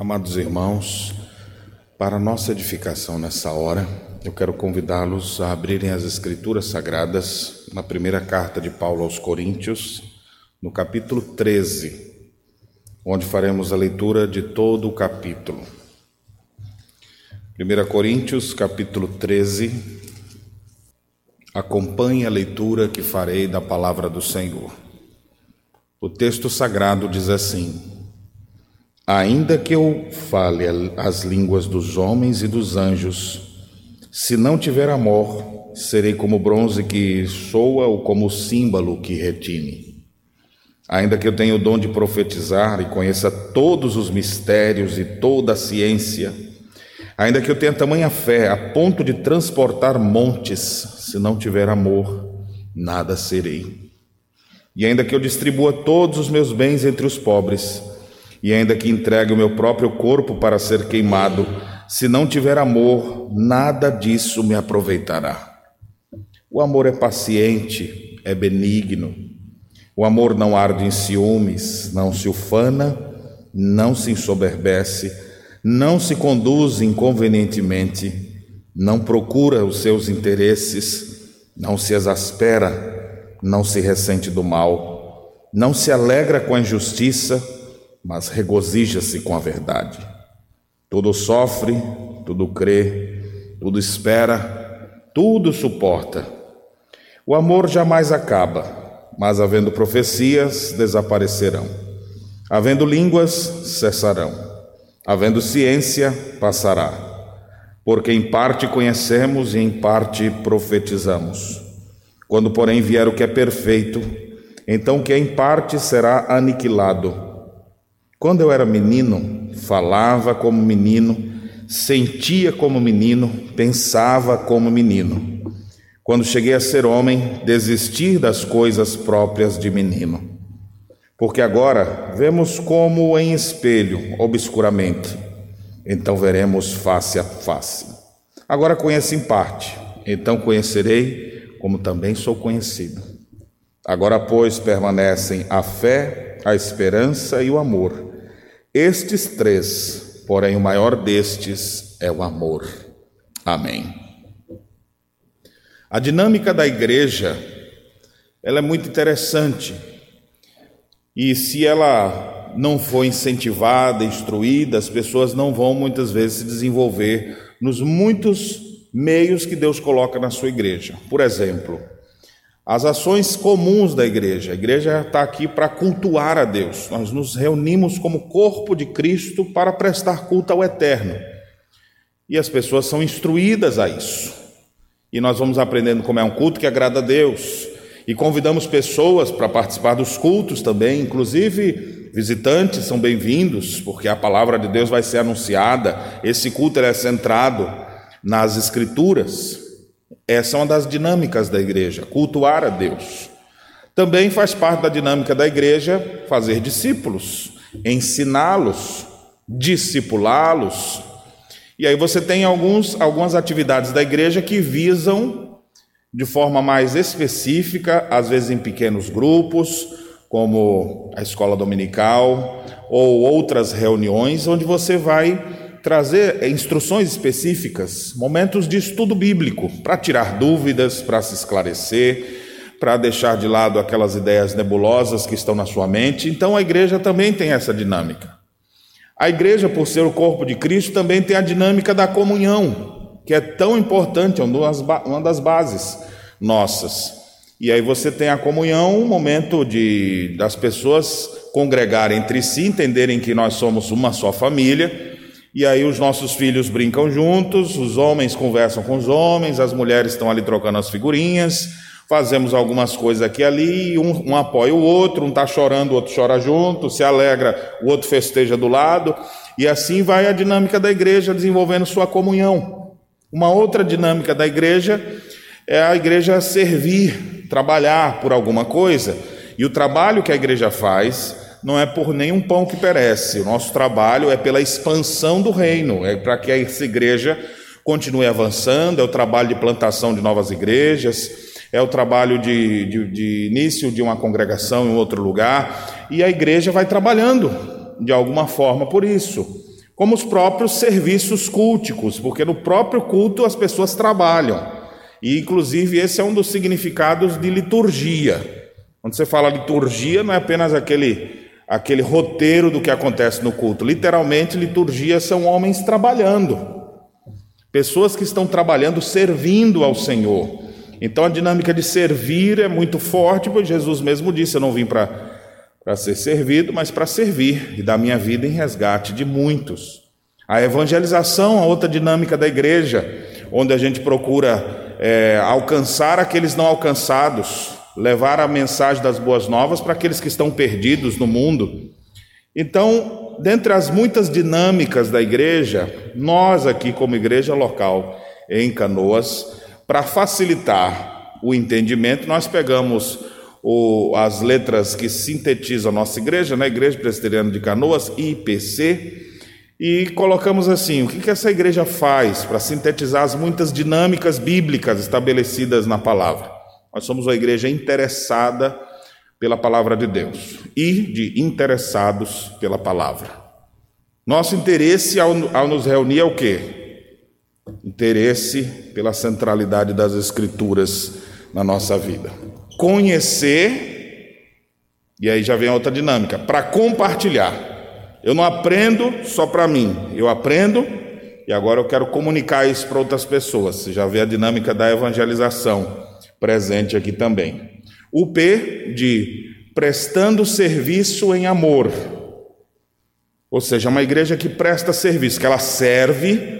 Amados irmãos, para nossa edificação nessa hora, eu quero convidá-los a abrirem as Escrituras Sagradas na primeira carta de Paulo aos Coríntios, no capítulo 13, onde faremos a leitura de todo o capítulo. 1 Coríntios, capítulo 13, acompanhe a leitura que farei da palavra do Senhor. O texto sagrado diz assim: Ainda que eu fale as línguas dos homens e dos anjos, se não tiver amor, serei como bronze que soa ou como símbolo que retine. Ainda que eu tenha o dom de profetizar e conheça todos os mistérios e toda a ciência, ainda que eu tenha tamanha fé a ponto de transportar montes, se não tiver amor, nada serei. E ainda que eu distribua todos os meus bens entre os pobres, e ainda que entregue o meu próprio corpo para ser queimado, se não tiver amor, nada disso me aproveitará. O amor é paciente, é benigno. O amor não arde em ciúmes, não se ufana, não se ensoberbece, não se conduz inconvenientemente, não procura os seus interesses, não se exaspera, não se ressente do mal, não se alegra com a injustiça, mas regozija-se com a verdade. Tudo sofre, tudo crê, tudo espera, tudo suporta. O amor jamais acaba, mas havendo profecias, desaparecerão. Havendo línguas, cessarão. Havendo ciência, passará. Porque em parte conhecemos e em parte profetizamos. Quando, porém, vier o que é perfeito, então o que é em parte será aniquilado. Quando eu era menino, falava como menino, sentia como menino, pensava como menino. Quando cheguei a ser homem, desisti das coisas próprias de menino. Porque agora vemos como em espelho, obscuramente, então veremos face a face. Agora conheço em parte, então conhecerei como também sou conhecido. Agora, pois, permanecem a fé, a esperança e o amor estes três, porém o maior destes é o amor. Amém. A dinâmica da igreja, ela é muito interessante. E se ela não for incentivada, instruída, as pessoas não vão muitas vezes se desenvolver nos muitos meios que Deus coloca na sua igreja. Por exemplo, as ações comuns da igreja. A igreja está aqui para cultuar a Deus. Nós nos reunimos como corpo de Cristo para prestar culto ao Eterno. E as pessoas são instruídas a isso. E nós vamos aprendendo como é um culto que agrada a Deus. E convidamos pessoas para participar dos cultos também, inclusive visitantes são bem-vindos, porque a palavra de Deus vai ser anunciada. Esse culto é centrado nas Escrituras. Essa é uma das dinâmicas da igreja, cultuar a Deus. Também faz parte da dinâmica da igreja fazer discípulos, ensiná-los, discipulá-los. E aí você tem alguns, algumas atividades da igreja que visam, de forma mais específica, às vezes em pequenos grupos, como a escola dominical ou outras reuniões, onde você vai trazer instruções específicas, momentos de estudo bíblico, para tirar dúvidas, para se esclarecer, para deixar de lado aquelas ideias nebulosas que estão na sua mente. Então a igreja também tem essa dinâmica. A igreja, por ser o corpo de Cristo, também tem a dinâmica da comunhão, que é tão importante, é uma das bases nossas. E aí você tem a comunhão, um momento de das pessoas congregarem entre si, entenderem que nós somos uma só família e aí os nossos filhos brincam juntos, os homens conversam com os homens, as mulheres estão ali trocando as figurinhas, fazemos algumas coisas aqui e ali, um, um apoia o outro, um está chorando, o outro chora junto, se alegra, o outro festeja do lado, e assim vai a dinâmica da igreja desenvolvendo sua comunhão. Uma outra dinâmica da igreja é a igreja servir, trabalhar por alguma coisa, e o trabalho que a igreja faz não é por nenhum pão que perece. O nosso trabalho é pela expansão do reino, é para que essa igreja continue avançando, é o trabalho de plantação de novas igrejas, é o trabalho de, de, de início de uma congregação em outro lugar, e a igreja vai trabalhando de alguma forma por isso. como os próprios serviços culticos, porque no próprio culto as pessoas trabalham. E inclusive esse é um dos significados de liturgia. Quando você fala liturgia, não é apenas aquele aquele roteiro do que acontece no culto. Literalmente, liturgia são homens trabalhando. Pessoas que estão trabalhando, servindo ao Senhor. Então a dinâmica de servir é muito forte, pois Jesus mesmo disse: Eu não vim para ser servido, mas para servir e dar minha vida em resgate de muitos. A evangelização, a outra dinâmica da igreja, onde a gente procura é, alcançar aqueles não alcançados, levar a mensagem das boas novas para aqueles que estão perdidos no mundo. Então, dentre as muitas dinâmicas da igreja, nós aqui, como igreja local em Canoas, para facilitar o entendimento, nós pegamos o, as letras que sintetizam a nossa igreja, na né? Igreja Presbiteriana de Canoas, IPC, e colocamos assim: o que, que essa igreja faz para sintetizar as muitas dinâmicas bíblicas estabelecidas na palavra? Nós somos uma igreja interessada pela palavra de Deus e de interessados pela palavra. Nosso interesse ao, ao nos reunir é o quê? Interesse pela centralidade das Escrituras na nossa vida. Conhecer, e aí já vem outra dinâmica, para compartilhar. Eu não aprendo só para mim, eu aprendo e agora eu quero comunicar isso para outras pessoas. Você já vê a dinâmica da evangelização presente aqui também. O P de prestando serviço em amor. Ou seja, uma igreja que presta serviço, que ela serve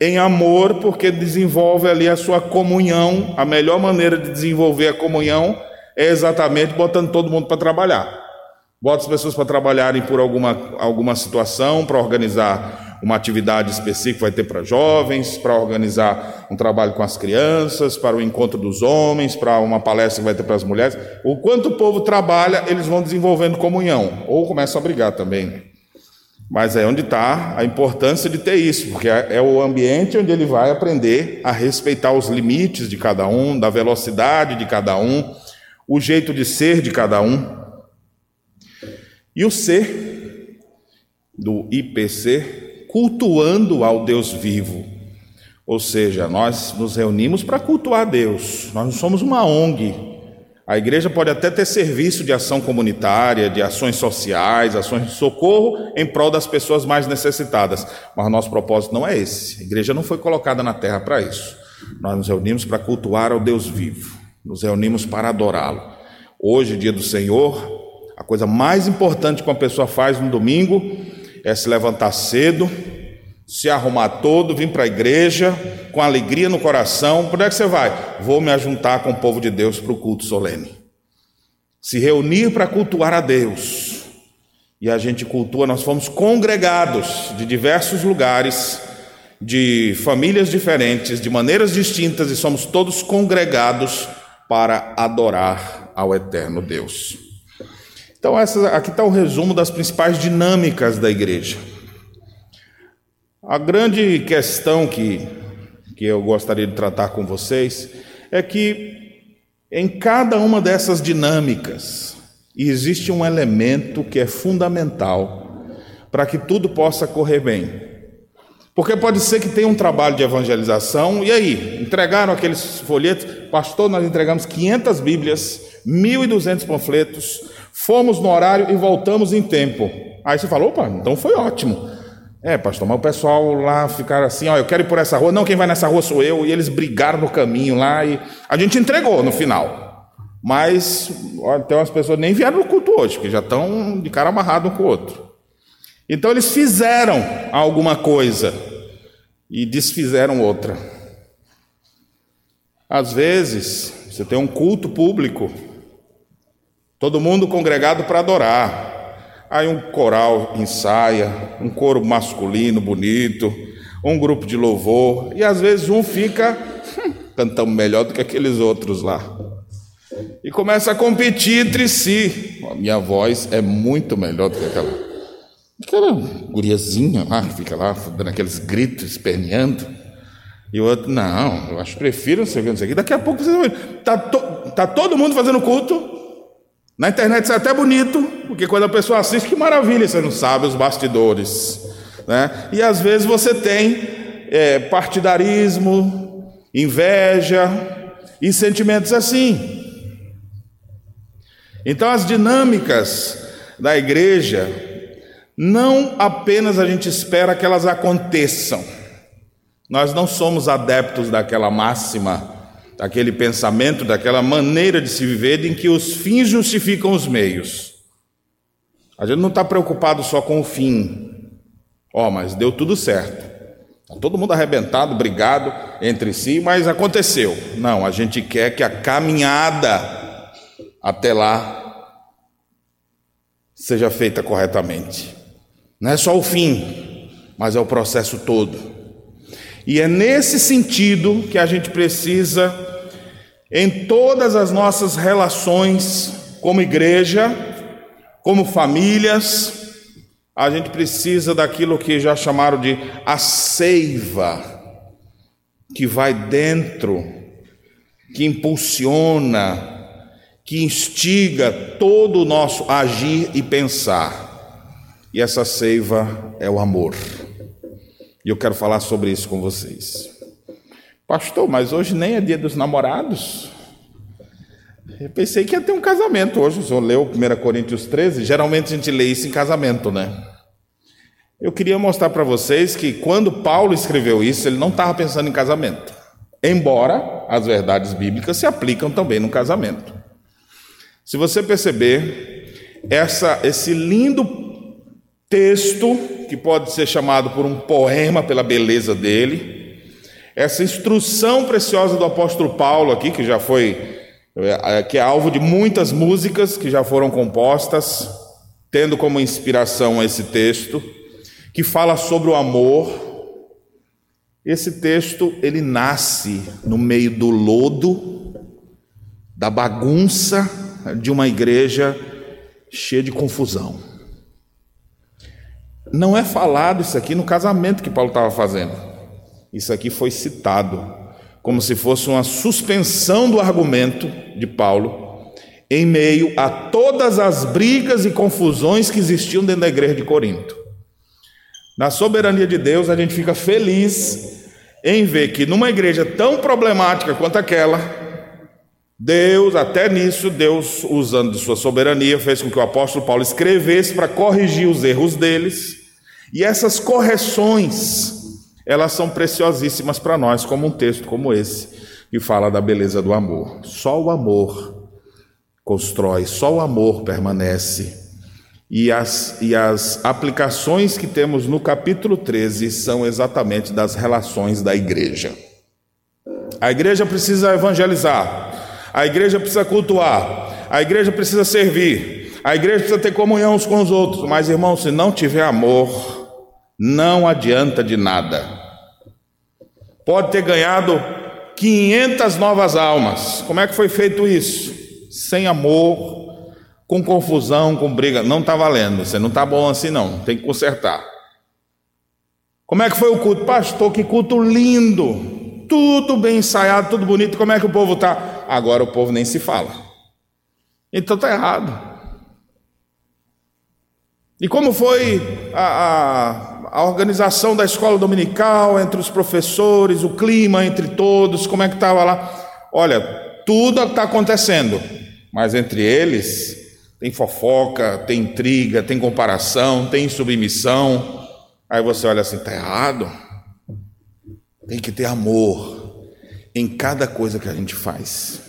em amor, porque desenvolve ali a sua comunhão. A melhor maneira de desenvolver a comunhão é exatamente botando todo mundo para trabalhar. Bota as pessoas para trabalharem por alguma, alguma situação, para organizar uma atividade específica vai ter para jovens, para organizar um trabalho com as crianças, para o encontro dos homens, para uma palestra que vai ter para as mulheres. O quanto o povo trabalha, eles vão desenvolvendo comunhão, ou começam a brigar também. Mas é onde está a importância de ter isso, porque é, é o ambiente onde ele vai aprender a respeitar os limites de cada um, da velocidade de cada um, o jeito de ser de cada um. E o ser do IPC cultuando ao Deus vivo. Ou seja, nós nos reunimos para cultuar Deus. Nós não somos uma ONG. A igreja pode até ter serviço de ação comunitária, de ações sociais, ações de socorro em prol das pessoas mais necessitadas, mas nosso propósito não é esse. A igreja não foi colocada na terra para isso. Nós nos reunimos para cultuar ao Deus vivo, nos reunimos para adorá-lo. Hoje, dia do Senhor, a coisa mais importante que uma pessoa faz no domingo é se levantar cedo, se arrumar todo, vir para a igreja com alegria no coração. Por onde é que você vai? Vou me ajuntar com o povo de Deus para o culto solene. Se reunir para cultuar a Deus. E a gente cultua, nós fomos congregados de diversos lugares, de famílias diferentes, de maneiras distintas, e somos todos congregados para adorar ao eterno Deus. Então, aqui está o resumo das principais dinâmicas da igreja. A grande questão que, que eu gostaria de tratar com vocês é que em cada uma dessas dinâmicas existe um elemento que é fundamental para que tudo possa correr bem. Porque pode ser que tenha um trabalho de evangelização, e aí? Entregaram aqueles folhetos, pastor, nós entregamos 500 Bíblias, 1.200 panfletos, Fomos no horário e voltamos em tempo. Aí você falou, opa, então foi ótimo. É, pastor, mas o pessoal lá ficaram assim, ó, eu quero ir por essa rua. Não, quem vai nessa rua sou eu. E eles brigaram no caminho lá e a gente entregou no final. Mas ó, tem umas pessoas nem vieram no culto hoje, que já estão de cara amarrado um com o outro. Então eles fizeram alguma coisa e desfizeram outra. Às vezes, você tem um culto público Todo mundo congregado para adorar. Aí um coral ensaia, um coro masculino bonito, um grupo de louvor, e às vezes um fica cantando melhor do que aqueles outros lá. E começa a competir entre si. A minha voz é muito melhor do que aquela. Aquela guriazinha lá que fica lá dando aqueles gritos, esperneando. E o outro, não, eu acho que prefiro não sei o que, não sei o que. Daqui a pouco você vai. Está to, tá todo mundo fazendo culto, na internet isso é até bonito, porque quando a pessoa assiste, que maravilha, você não sabe os bastidores. Né? E às vezes você tem é, partidarismo, inveja e sentimentos assim. Então, as dinâmicas da igreja, não apenas a gente espera que elas aconteçam, nós não somos adeptos daquela máxima, daquele pensamento, daquela maneira de se viver em que os fins justificam os meios. A gente não está preocupado só com o fim, ó, oh, mas deu tudo certo. Tá todo mundo arrebentado, brigado entre si, mas aconteceu. Não, a gente quer que a caminhada até lá seja feita corretamente. Não é só o fim, mas é o processo todo. E é nesse sentido que a gente precisa, em todas as nossas relações, como igreja, como famílias, a gente precisa daquilo que já chamaram de a seiva, que vai dentro, que impulsiona, que instiga todo o nosso agir e pensar. E essa seiva é o amor. E eu quero falar sobre isso com vocês. Pastor, mas hoje nem é dia dos namorados. Eu pensei que ia ter um casamento hoje. O senhor leu 1 Coríntios 13. Geralmente a gente lê isso em casamento, né? Eu queria mostrar para vocês que quando Paulo escreveu isso, ele não estava pensando em casamento. Embora as verdades bíblicas se aplicam também no casamento. Se você perceber, essa, esse lindo texto, que pode ser chamado por um poema pela beleza dele, essa instrução preciosa do apóstolo Paulo aqui, que já foi, é, que é alvo de muitas músicas que já foram compostas, tendo como inspiração esse texto, que fala sobre o amor. Esse texto ele nasce no meio do lodo, da bagunça, de uma igreja cheia de confusão. Não é falado isso aqui no casamento que Paulo estava fazendo. Isso aqui foi citado como se fosse uma suspensão do argumento de Paulo em meio a todas as brigas e confusões que existiam dentro da igreja de Corinto. Na soberania de Deus, a gente fica feliz em ver que numa igreja tão problemática quanto aquela, Deus, até nisso, Deus, usando de sua soberania, fez com que o apóstolo Paulo escrevesse para corrigir os erros deles. E essas correções, elas são preciosíssimas para nós, como um texto como esse, que fala da beleza do amor. Só o amor constrói, só o amor permanece. E as, e as aplicações que temos no capítulo 13 são exatamente das relações da igreja. A igreja precisa evangelizar, a igreja precisa cultuar, a igreja precisa servir, a igreja precisa ter comunhão uns com os outros. Mas, irmão, se não tiver amor, não adianta de nada. Pode ter ganhado 500 novas almas. Como é que foi feito isso? Sem amor, com confusão, com briga. Não está valendo. Você não está bom assim, não. Tem que consertar. Como é que foi o culto? Pastor, que culto lindo! Tudo bem ensaiado, tudo bonito. Como é que o povo está? agora o povo nem se fala. Então está errado. E como foi a, a, a, organização da escola dominical entre os professores, o clima entre todos, como é que estava lá? Olha, tudo está acontecendo, mas entre eles tem fofoca, tem intriga, tem comparação, tem submissão. Aí você olha assim, está errado. Tem que ter amor em cada coisa que a gente faz.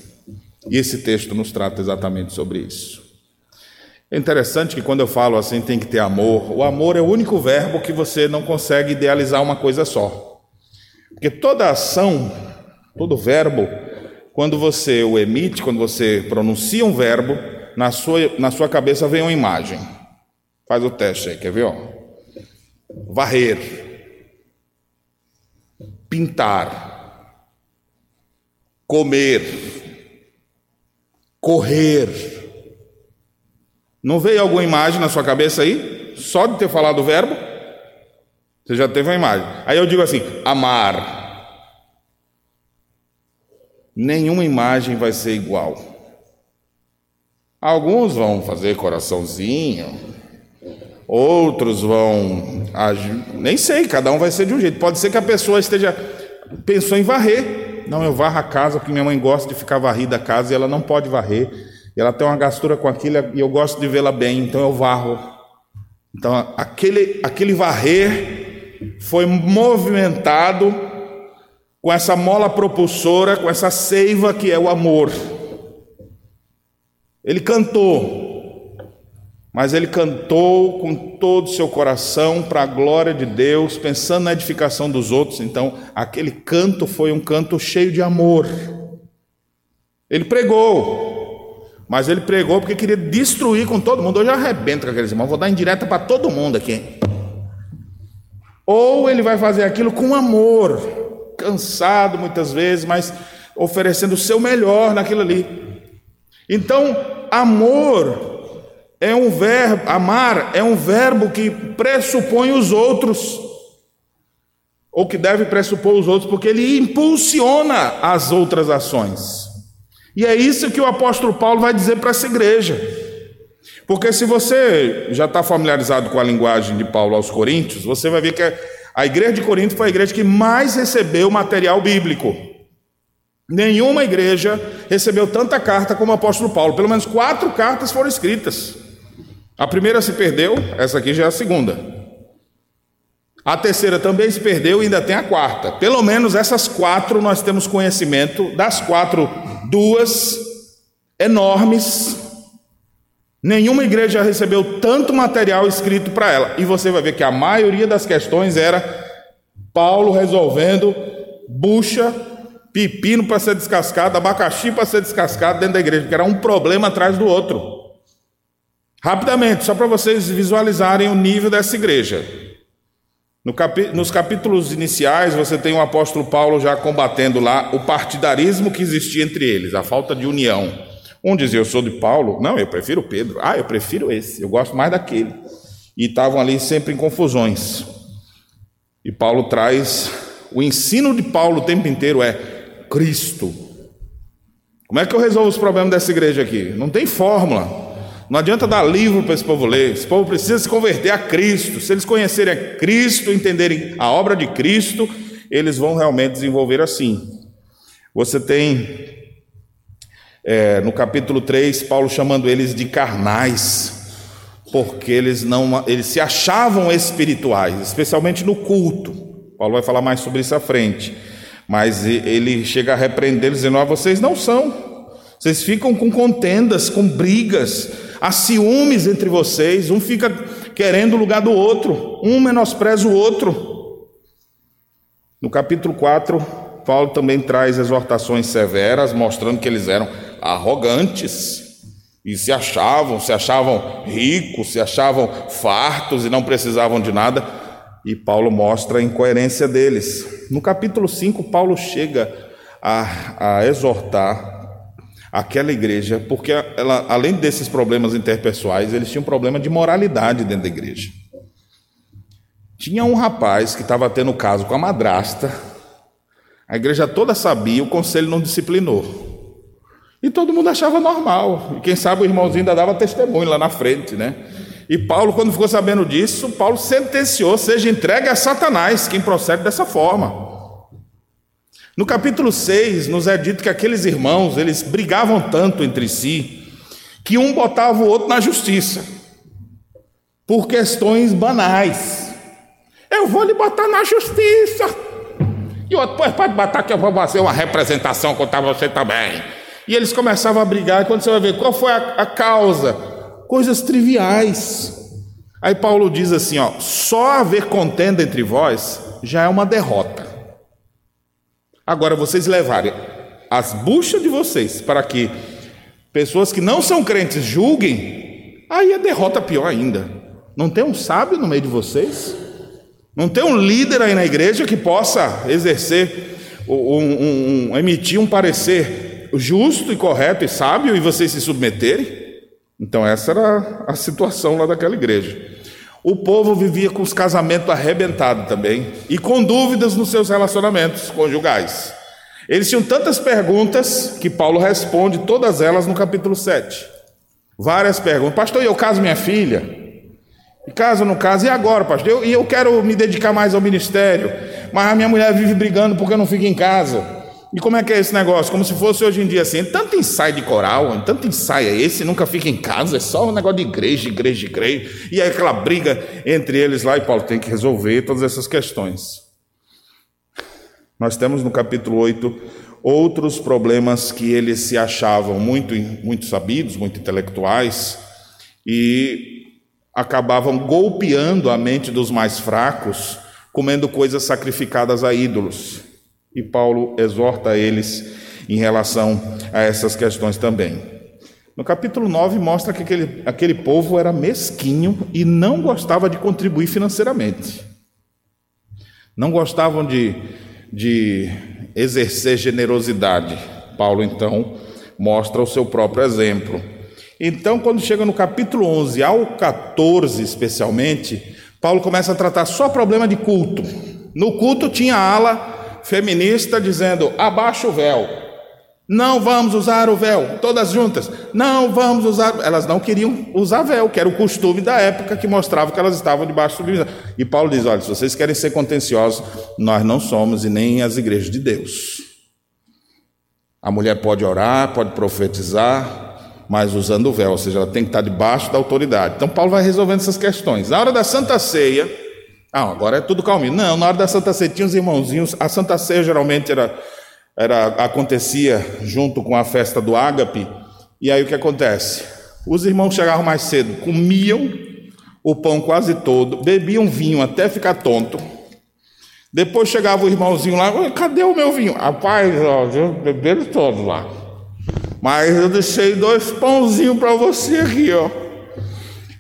E esse texto nos trata exatamente sobre isso. É interessante que quando eu falo assim, tem que ter amor, o amor é o único verbo que você não consegue idealizar uma coisa só. Porque toda ação, todo verbo, quando você o emite, quando você pronuncia um verbo, na sua, na sua cabeça vem uma imagem. Faz o teste aí, quer ver? Ó? Varrer, pintar, comer, correr. Não veio alguma imagem na sua cabeça aí? Só de ter falado o verbo? Você já teve uma imagem. Aí eu digo assim: amar. Nenhuma imagem vai ser igual. Alguns vão fazer coraçãozinho, outros vão nem sei, cada um vai ser de um jeito. Pode ser que a pessoa esteja pensou em varrer. Não, eu varro a casa porque minha mãe gosta de ficar varrida a casa e ela não pode varrer. E ela tem uma gastura com aquilo e eu gosto de vê-la bem, então eu varro. Então aquele aquele varrer foi movimentado com essa mola propulsora, com essa seiva que é o amor. Ele cantou, mas ele cantou com todo o seu coração para a glória de Deus, pensando na edificação dos outros. Então, aquele canto foi um canto cheio de amor. Ele pregou, mas ele pregou porque queria destruir com todo mundo. Hoje eu arrebento com aqueles irmãos, vou dar indireta para todo mundo aqui. Ou ele vai fazer aquilo com amor, cansado muitas vezes, mas oferecendo o seu melhor naquilo ali. Então, amor é um verbo, amar é um verbo que pressupõe os outros, ou que deve pressupor os outros, porque ele impulsiona as outras ações. E é isso que o apóstolo Paulo vai dizer para essa igreja. Porque se você já está familiarizado com a linguagem de Paulo aos Coríntios, você vai ver que a igreja de Corinto foi a igreja que mais recebeu material bíblico. Nenhuma igreja recebeu tanta carta como o apóstolo Paulo. Pelo menos quatro cartas foram escritas. A primeira se perdeu, essa aqui já é a segunda. A terceira também se perdeu e ainda tem a quarta. Pelo menos essas quatro nós temos conhecimento. Das quatro, duas enormes. Nenhuma igreja recebeu tanto material escrito para ela. E você vai ver que a maioria das questões era Paulo resolvendo bucha pepino para ser descascado, abacaxi para ser descascado dentro da igreja, que era um problema atrás do outro. Rapidamente, só para vocês visualizarem o nível dessa igreja. No capi nos capítulos iniciais, você tem o apóstolo Paulo já combatendo lá o partidarismo que existia entre eles, a falta de união. Um dizia, eu sou de Paulo. Não, eu prefiro Pedro. Ah, eu prefiro esse. Eu gosto mais daquele. E estavam ali sempre em confusões. E Paulo traz. O ensino de Paulo o tempo inteiro é: Cristo. Como é que eu resolvo os problemas dessa igreja aqui? Não tem fórmula. Não adianta dar livro para esse povo ler. Esse povo precisa se converter a Cristo. Se eles conhecerem a Cristo, entenderem a obra de Cristo, eles vão realmente desenvolver assim. Você tem é, no capítulo 3, Paulo chamando eles de carnais, porque eles não eles se achavam espirituais, especialmente no culto. Paulo vai falar mais sobre isso à frente. Mas ele chega a repreender, dizendo: ah, vocês não são. Vocês ficam com contendas, com brigas, há ciúmes entre vocês, um fica querendo o lugar do outro, um menospreza o outro. No capítulo 4, Paulo também traz exortações severas, mostrando que eles eram arrogantes e se achavam, se achavam ricos, se achavam fartos e não precisavam de nada. E Paulo mostra a incoerência deles. No capítulo 5, Paulo chega a, a exortar aquela igreja, porque ela, além desses problemas interpessoais, eles tinham um problema de moralidade dentro da igreja. Tinha um rapaz que estava tendo caso com a madrasta, a igreja toda sabia, o conselho não disciplinou. E todo mundo achava normal. E quem sabe o irmãozinho ainda dava testemunho lá na frente, né? E Paulo, quando ficou sabendo disso, Paulo sentenciou: seja entregue a Satanás quem procede dessa forma. No capítulo 6, nos é dito que aqueles irmãos, eles brigavam tanto entre si, que um botava o outro na justiça, por questões banais. Eu vou lhe botar na justiça. E o outro, pois pode botar que eu vou fazer uma representação contra você também. E eles começavam a brigar, e quando você vai ver qual foi a, a causa, coisas triviais. Aí Paulo diz assim: ó, só haver contenda entre vós já é uma derrota. Agora vocês levarem as buchas de vocês para que pessoas que não são crentes julguem, aí a derrota é pior ainda. Não tem um sábio no meio de vocês? Não tem um líder aí na igreja que possa exercer, um, um, um, emitir um parecer justo e correto e sábio e vocês se submeterem? Então, essa era a situação lá daquela igreja. O povo vivia com os casamentos arrebentados também e com dúvidas nos seus relacionamentos conjugais. Eles tinham tantas perguntas que Paulo responde todas elas no capítulo 7. Várias perguntas. Pastor, eu caso minha filha? E casa ou não casa? E agora, pastor? Eu, e eu quero me dedicar mais ao ministério, mas a minha mulher vive brigando porque eu não fico em casa. E como é que é esse negócio? Como se fosse hoje em dia assim, tanto ensaio de coral, tanto ensaio é esse, nunca fica em casa, é só um negócio de igreja, igreja, igreja. E aí aquela briga entre eles lá, e Paulo tem que resolver todas essas questões. Nós temos no capítulo 8 outros problemas que eles se achavam muito, muito sabidos, muito intelectuais, e acabavam golpeando a mente dos mais fracos, comendo coisas sacrificadas a ídolos. E Paulo exorta eles em relação a essas questões também. No capítulo 9 mostra que aquele, aquele povo era mesquinho e não gostava de contribuir financeiramente. Não gostavam de, de exercer generosidade. Paulo então mostra o seu próprio exemplo. Então, quando chega no capítulo 11 ao 14 especialmente, Paulo começa a tratar só problema de culto. No culto tinha a ala feminista dizendo: abaixa o véu. Não vamos usar o véu, todas juntas. Não vamos usar. Elas não queriam usar véu, que era o costume da época que mostrava que elas estavam debaixo do. E Paulo diz: olha, se vocês querem ser contenciosos, nós não somos e nem as igrejas de Deus. A mulher pode orar, pode profetizar, mas usando o véu, ou seja, ela tem que estar debaixo da autoridade. Então Paulo vai resolvendo essas questões. Na hora da Santa Ceia, ah, agora é tudo calminho. Não, na hora da Santa Ceia tinha os irmãozinhos. A Santa Ceia geralmente era, era, acontecia junto com a festa do ágape. E aí o que acontece? Os irmãos chegavam mais cedo, comiam o pão quase todo, bebiam vinho até ficar tonto. Depois chegava o irmãozinho lá, cadê o meu vinho? Rapaz, ó, beberam todos lá. Mas eu deixei dois pãozinhos para você aqui, ó.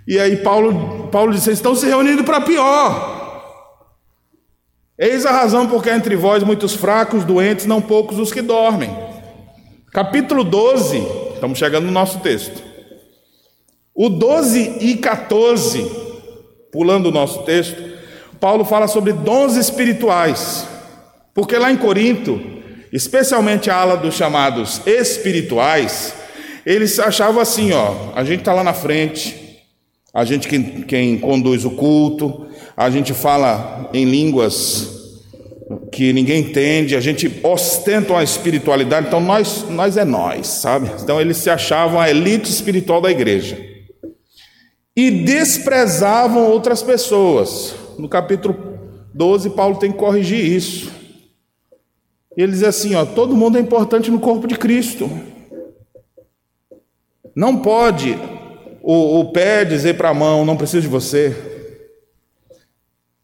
E aí Paulo, Paulo disse: vocês estão se reunindo para pior. Eis a razão porque há entre vós muitos fracos, doentes, não poucos os que dormem. Capítulo 12, estamos chegando no nosso texto. O 12 e 14, pulando o nosso texto, Paulo fala sobre dons espirituais. Porque lá em Corinto, especialmente a ala dos chamados espirituais, eles achavam assim: ó, a gente está lá na frente, a gente quem, quem conduz o culto, a gente fala em línguas que ninguém entende, a gente ostenta uma espiritualidade, então nós, nós é nós, sabe? Então eles se achavam a elite espiritual da igreja. E desprezavam outras pessoas. No capítulo 12, Paulo tem que corrigir isso. Ele diz assim: ó, todo mundo é importante no corpo de Cristo. Não pode o, o pé dizer para a mão, não preciso de você.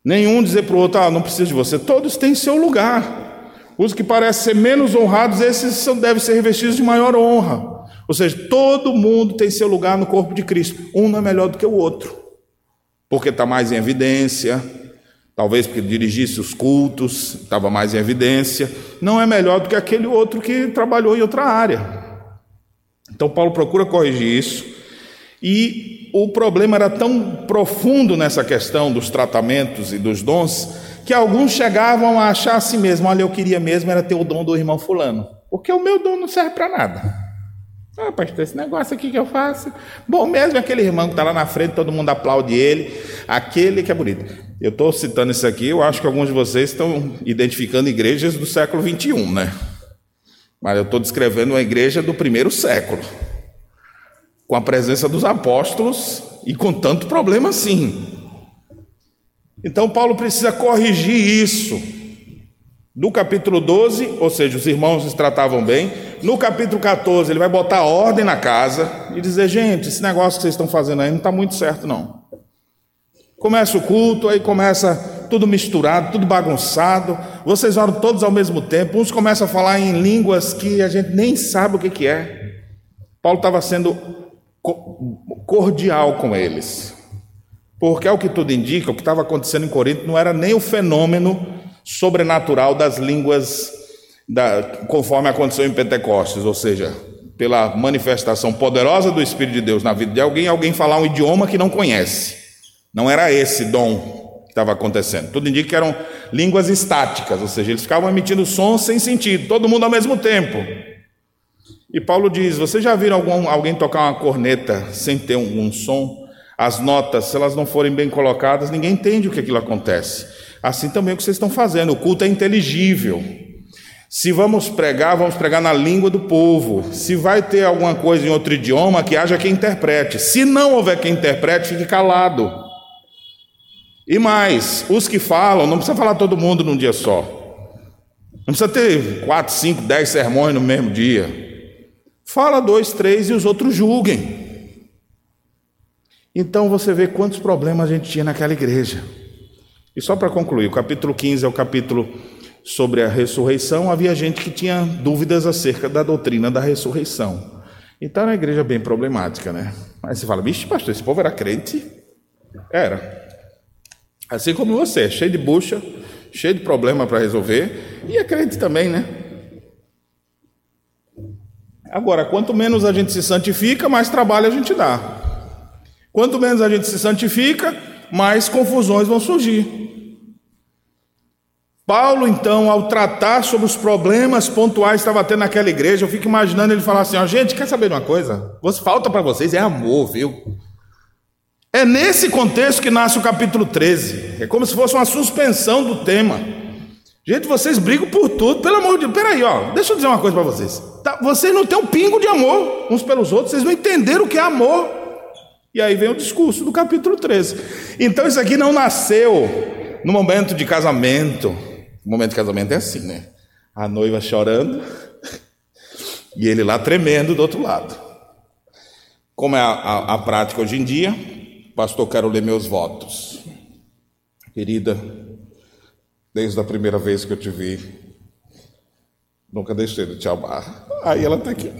Nenhum dizer para o outro, ah, não preciso de você. Todos têm seu lugar. Os que parecem ser menos honrados, esses devem ser revestidos de maior honra. Ou seja, todo mundo tem seu lugar no corpo de Cristo. Um não é melhor do que o outro, porque está mais em evidência, talvez porque dirigisse os cultos, estava mais em evidência. Não é melhor do que aquele outro que trabalhou em outra área. Então, Paulo procura corrigir isso. E o problema era tão profundo nessa questão dos tratamentos e dos dons, que alguns chegavam a achar assim mesmo: olha, eu queria mesmo era ter o dom do irmão Fulano, porque o meu dom não serve para nada. Ah, pastor, esse negócio aqui que eu faço. Bom, mesmo é aquele irmão que está lá na frente, todo mundo aplaude ele, aquele que é bonito. Eu estou citando isso aqui, eu acho que alguns de vocês estão identificando igrejas do século 21, né? Mas eu estou descrevendo uma igreja do primeiro século com a presença dos apóstolos e com tanto problema assim. Então, Paulo precisa corrigir isso. No capítulo 12, ou seja, os irmãos se tratavam bem. No capítulo 14, ele vai botar ordem na casa e dizer: gente, esse negócio que vocês estão fazendo aí não está muito certo, não. Começa o culto, aí começa tudo misturado, tudo bagunçado. Vocês oram todos ao mesmo tempo. Uns começam a falar em línguas que a gente nem sabe o que, que é. Paulo estava sendo cordial com eles. Porque, ao que tudo indica, o que estava acontecendo em Corinto não era nem o fenômeno sobrenatural das línguas, da, conforme aconteceu em Pentecostes, ou seja, pela manifestação poderosa do Espírito de Deus na vida de alguém, alguém falar um idioma que não conhece. Não era esse dom que estava acontecendo. Tudo indica que eram línguas estáticas, ou seja, eles ficavam emitindo sons sem sentido, todo mundo ao mesmo tempo. E Paulo diz: Vocês já viram algum, alguém tocar uma corneta sem ter um, um som? As notas, se elas não forem bem colocadas, ninguém entende o que aquilo acontece. Assim também é o que vocês estão fazendo. O culto é inteligível. Se vamos pregar, vamos pregar na língua do povo. Se vai ter alguma coisa em outro idioma, que haja quem interprete. Se não houver quem interprete, fique calado. E mais, os que falam, não precisa falar todo mundo num dia só. Não precisa ter quatro, cinco, dez sermões no mesmo dia. Fala dois, três e os outros julguem. Então você vê quantos problemas a gente tinha naquela igreja. E só para concluir, o capítulo 15 é o capítulo sobre a ressurreição. Havia gente que tinha dúvidas acerca da doutrina da ressurreição. Então era uma igreja bem problemática, né? Mas você fala, bicho, pastor, esse povo era crente? Era. Assim como você, cheio de bucha, cheio de problema para resolver, e é crente também, né? Agora, quanto menos a gente se santifica, mais trabalho a gente dá. Quanto menos a gente se santifica, mais confusões vão surgir. Paulo, então, ao tratar sobre os problemas pontuais que estava tendo naquela igreja, eu fico imaginando ele falar assim: ó, gente, quer saber de uma coisa? Falta para vocês é amor, viu? É nesse contexto que nasce o capítulo 13. É como se fosse uma suspensão do tema. Gente, vocês brigam por tudo, pelo amor de Deus. Peraí, ó, deixa eu dizer uma coisa para vocês. Tá, vocês não têm um pingo de amor uns pelos outros, vocês não entenderam o que é amor. E aí vem o discurso do capítulo 13. Então isso aqui não nasceu no momento de casamento. O momento de casamento é assim, né? A noiva chorando e ele lá tremendo do outro lado. Como é a, a, a prática hoje em dia, pastor, quero ler meus votos. Querida, Desde a primeira vez que eu te vi, nunca deixei de te amar. Aí ela está aqui.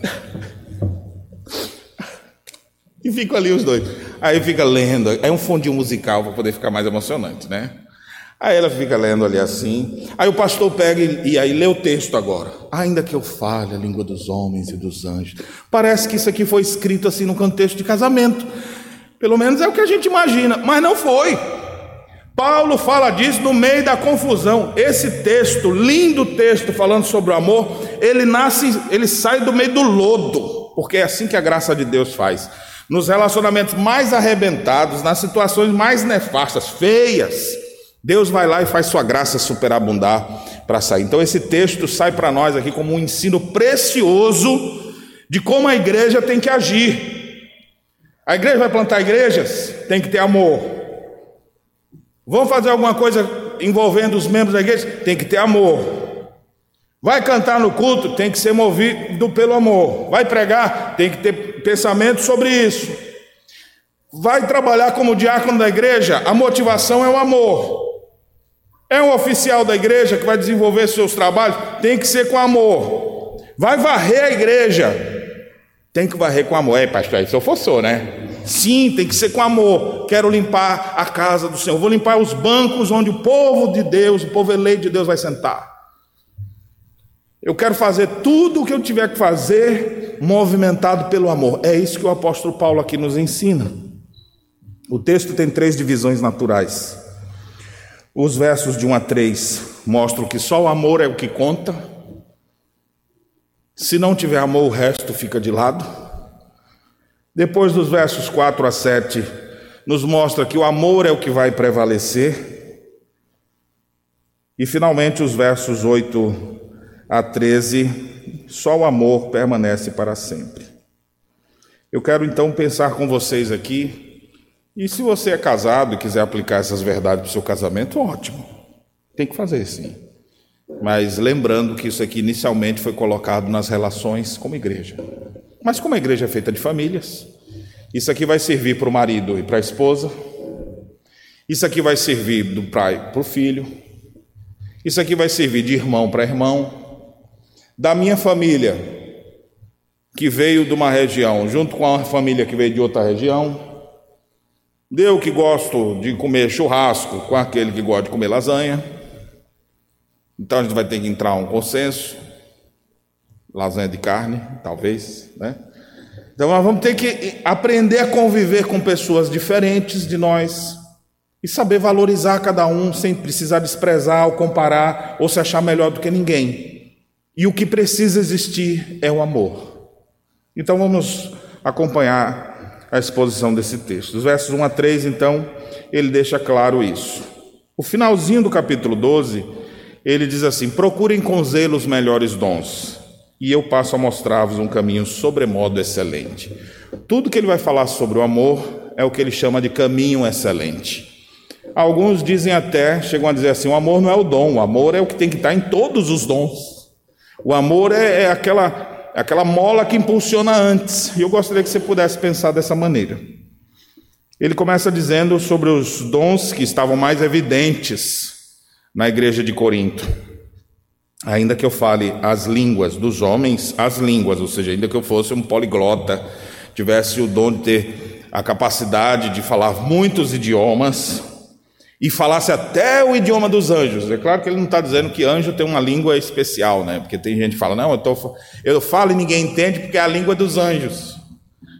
E ficam ali os dois. Aí fica lendo. É um fundinho musical para poder ficar mais emocionante, né? Aí ela fica lendo ali assim. Aí o pastor pega e, e, aí lê o texto agora. Ainda que eu fale a língua dos homens e dos anjos. Parece que isso aqui foi escrito assim no contexto de casamento. Pelo menos é o que a gente imagina, mas não foi. Paulo fala disso no meio da confusão. Esse texto, lindo texto falando sobre o amor, ele nasce, ele sai do meio do lodo, porque é assim que a graça de Deus faz. Nos relacionamentos mais arrebentados, nas situações mais nefastas, feias, Deus vai lá e faz sua graça superabundar para sair. Então esse texto sai para nós aqui como um ensino precioso de como a igreja tem que agir. A igreja vai plantar igrejas, tem que ter amor. Vão fazer alguma coisa envolvendo os membros da igreja? Tem que ter amor. Vai cantar no culto? Tem que ser movido pelo amor. Vai pregar? Tem que ter pensamento sobre isso. Vai trabalhar como diácono da igreja? A motivação é o amor. É um oficial da igreja que vai desenvolver seus trabalhos? Tem que ser com amor. Vai varrer a igreja? Tem que varrer com amor. É, pastor, se eu for, né? Sim, tem que ser com amor. Quero limpar a casa do Senhor. Vou limpar os bancos onde o povo de Deus, o povo eleito de Deus vai sentar. Eu quero fazer tudo o que eu tiver que fazer movimentado pelo amor. É isso que o apóstolo Paulo aqui nos ensina. O texto tem três divisões naturais. Os versos de 1 a 3 mostram que só o amor é o que conta. Se não tiver amor, o resto fica de lado. Depois dos versos 4 a 7, nos mostra que o amor é o que vai prevalecer. E finalmente, os versos 8 a 13, só o amor permanece para sempre. Eu quero então pensar com vocês aqui, e se você é casado e quiser aplicar essas verdades para o seu casamento, ótimo, tem que fazer sim. Mas lembrando que isso aqui inicialmente foi colocado nas relações como igreja. Mas como a igreja é feita de famílias, isso aqui vai servir para o marido e para a esposa, isso aqui vai servir do pai para o filho, isso aqui vai servir de irmão para irmão, da minha família, que veio de uma região, junto com a família que veio de outra região, eu que gosto de comer churrasco com aquele que gosta de comer lasanha, então a gente vai ter que entrar um consenso, lasanha de carne, talvez, né? Então nós vamos ter que aprender a conviver com pessoas diferentes de nós e saber valorizar cada um sem precisar desprezar ou comparar ou se achar melhor do que ninguém. E o que precisa existir é o amor. Então vamos acompanhar a exposição desse texto. Dos versos 1 a 3, então, ele deixa claro isso. O finalzinho do capítulo 12, ele diz assim: Procurem com zelo os melhores dons, e eu passo a mostrar-vos um caminho sobremodo excelente. Tudo que ele vai falar sobre o amor é o que ele chama de caminho excelente. Alguns dizem até, chegam a dizer assim: o amor não é o dom, o amor é o que tem que estar em todos os dons. O amor é, é aquela, é aquela mola que impulsiona antes. E eu gostaria que você pudesse pensar dessa maneira. Ele começa dizendo sobre os dons que estavam mais evidentes na igreja de Corinto. Ainda que eu fale as línguas dos homens, as línguas, ou seja, ainda que eu fosse um poliglota, tivesse o dom de ter a capacidade de falar muitos idiomas, e falasse até o idioma dos anjos. É claro que ele não está dizendo que anjo tem uma língua especial, né? Porque tem gente que fala, não, eu, tô, eu falo e ninguém entende porque é a língua dos anjos.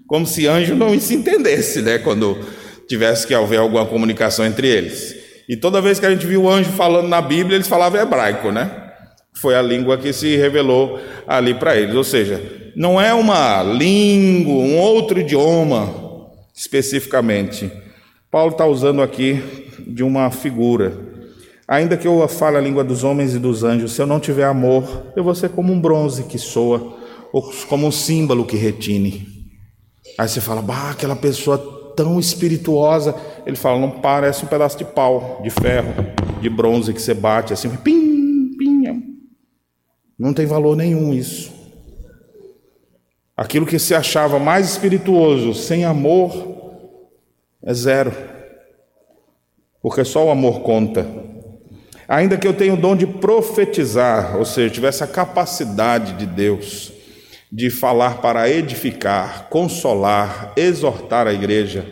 Como se anjo não se entendesse, né? Quando tivesse que haver alguma comunicação entre eles. E toda vez que a gente viu o anjo falando na Bíblia, eles falavam hebraico, né? Foi a língua que se revelou ali para eles. Ou seja, não é uma língua, um outro idioma especificamente. Paulo está usando aqui de uma figura. Ainda que eu fale a língua dos homens e dos anjos, se eu não tiver amor, eu vou ser como um bronze que soa, ou como um símbolo que retine. Aí você fala, bah, aquela pessoa tão espirituosa. Ele fala, não parece um pedaço de pau, de ferro, de bronze que você bate assim, pim. Não tem valor nenhum isso. Aquilo que se achava mais espirituoso, sem amor, é zero porque só o amor conta. Ainda que eu tenha o dom de profetizar, ou seja, tivesse a capacidade de Deus de falar para edificar, consolar, exortar a igreja,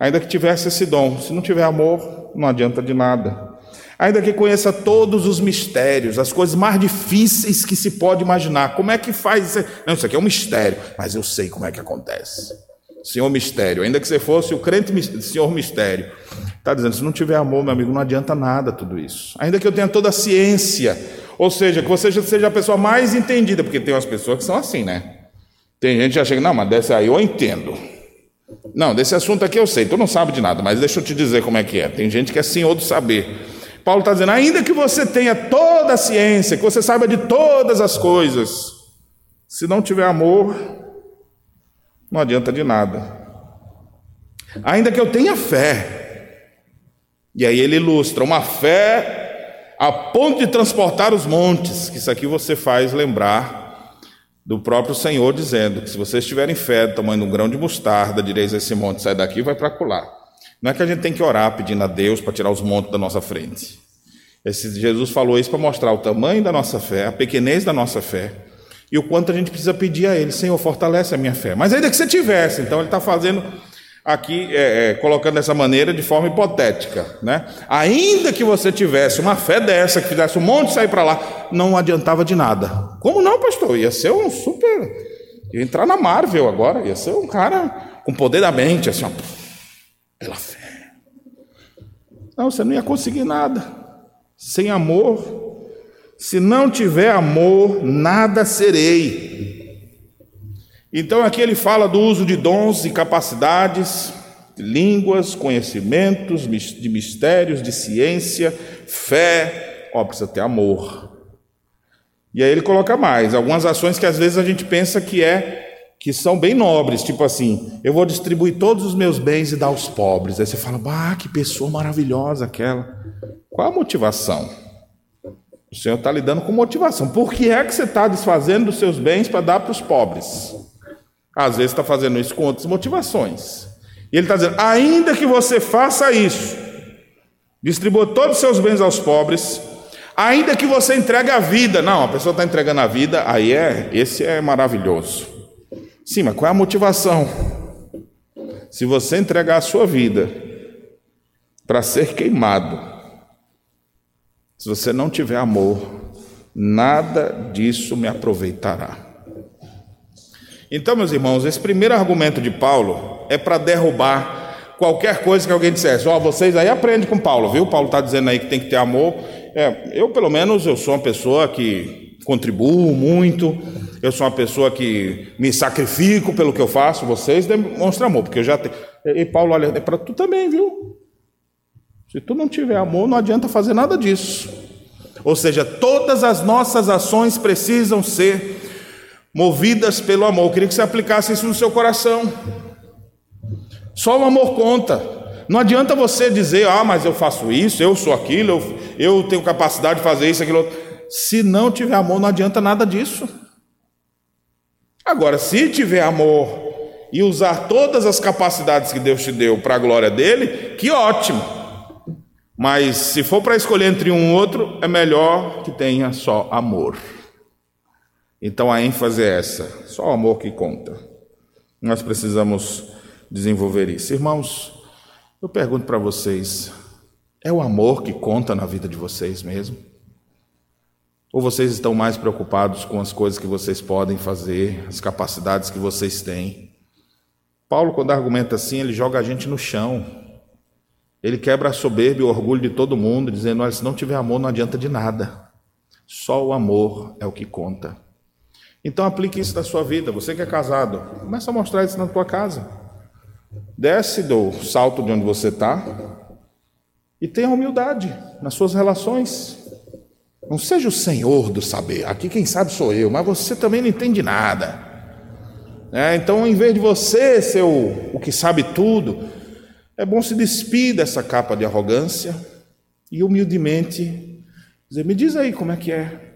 ainda que tivesse esse dom, se não tiver amor, não adianta de nada. Ainda que conheça todos os mistérios, as coisas mais difíceis que se pode imaginar, como é que faz isso? Não, isso aqui é um mistério, mas eu sei como é que acontece. Senhor Mistério, ainda que você fosse o crente Senhor Mistério, está dizendo: se não tiver amor, meu amigo, não adianta nada tudo isso. Ainda que eu tenha toda a ciência, ou seja, que você seja a pessoa mais entendida, porque tem umas pessoas que são assim, né? Tem gente que já chega, não, mas desse aí eu entendo. Não, desse assunto aqui eu sei, tu não sabe de nada, mas deixa eu te dizer como é que é. Tem gente que é senhor do saber. Paulo está dizendo, ainda que você tenha toda a ciência, que você saiba de todas as coisas, se não tiver amor, não adianta de nada. Ainda que eu tenha fé. E aí ele ilustra uma fé a ponto de transportar os montes, que isso aqui você faz lembrar do próprio Senhor dizendo que se vocês tiverem fé do tamanho de um grão de mostarda, direis a esse monte, sai daqui e vai para colar. Não é que a gente tem que orar pedindo a Deus para tirar os montes da nossa frente. Esse, Jesus falou isso para mostrar o tamanho da nossa fé, a pequenez da nossa fé e o quanto a gente precisa pedir a Ele, Senhor, fortalece a minha fé. Mas ainda que você tivesse, então Ele está fazendo aqui, é, é, colocando dessa maneira de forma hipotética, né? Ainda que você tivesse uma fé dessa, que fizesse um monte sair para lá, não adiantava de nada. Como não, pastor? Ia ser um super. Ia entrar na Marvel agora, ia ser um cara com poder da mente, assim, ó, pela fé. Não, você não ia conseguir nada. Sem amor, se não tiver amor, nada serei. Então aqui ele fala do uso de dons e capacidades, línguas, conhecimentos, de mistérios, de ciência, fé. Ó, precisa ter amor. E aí ele coloca mais, algumas ações que às vezes a gente pensa que é que são bem nobres, tipo assim, eu vou distribuir todos os meus bens e dar aos pobres. Aí você fala, bah, que pessoa maravilhosa aquela. Qual a motivação? O Senhor está lidando com motivação. Por que é que você está desfazendo dos seus bens para dar para os pobres? Às vezes está fazendo isso com outras motivações. E ele está dizendo: ainda que você faça isso, distribua todos os seus bens aos pobres, ainda que você entregue a vida. Não, a pessoa está entregando a vida, aí é, esse é maravilhoso. Sim, mas qual é a motivação? Se você entregar a sua vida para ser queimado, se você não tiver amor, nada disso me aproveitará. Então, meus irmãos, esse primeiro argumento de Paulo é para derrubar qualquer coisa que alguém dissesse. Ó, oh, vocês aí aprendem com Paulo, viu? Paulo está dizendo aí que tem que ter amor. É, eu, pelo menos, eu sou uma pessoa que contribuo muito, eu sou uma pessoa que me sacrifico pelo que eu faço, vocês demonstram amor, porque eu já tenho. E Paulo, olha, é para tu também, viu? Se tu não tiver amor, não adianta fazer nada disso. Ou seja, todas as nossas ações precisam ser movidas pelo amor. Eu queria que você aplicasse isso no seu coração. Só o amor conta. Não adianta você dizer, ah, mas eu faço isso, eu sou aquilo, eu, eu tenho capacidade de fazer isso, aquilo outro. Se não tiver amor, não adianta nada disso. Agora, se tiver amor e usar todas as capacidades que Deus te deu para a glória dele, que ótimo. Mas se for para escolher entre um e outro, é melhor que tenha só amor. Então a ênfase é essa: só o amor que conta. Nós precisamos desenvolver isso. Irmãos, eu pergunto para vocês: é o amor que conta na vida de vocês mesmo? Ou vocês estão mais preocupados com as coisas que vocês podem fazer, as capacidades que vocês têm? Paulo, quando argumenta assim, ele joga a gente no chão. Ele quebra a soberba e o orgulho de todo mundo, dizendo: olha, se não tiver amor, não adianta de nada. Só o amor é o que conta. Então aplique isso na sua vida. Você que é casado, começa a mostrar isso na tua casa. Desce do salto de onde você está e tenha humildade nas suas relações. Não seja o senhor do saber. Aqui quem sabe sou eu, mas você também não entende nada. É, então, em vez de você ser o, o que sabe tudo, é bom se despir dessa capa de arrogância e humildemente dizer: me diz aí como é que é.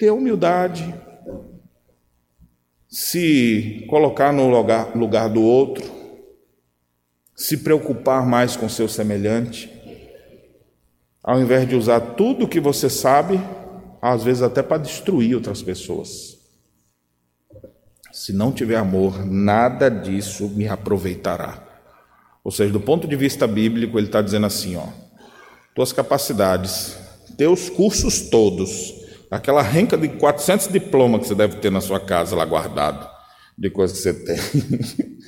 Ter humildade, se colocar no lugar, lugar do outro, se preocupar mais com seu semelhante, ao invés de usar tudo o que você sabe, às vezes até para destruir outras pessoas. Se não tiver amor, nada disso me aproveitará. Ou seja, do ponto de vista bíblico, ele está dizendo assim: ó, tuas capacidades, teus cursos todos, aquela renca de 400 diplomas que você deve ter na sua casa lá guardado, de coisas que você tem.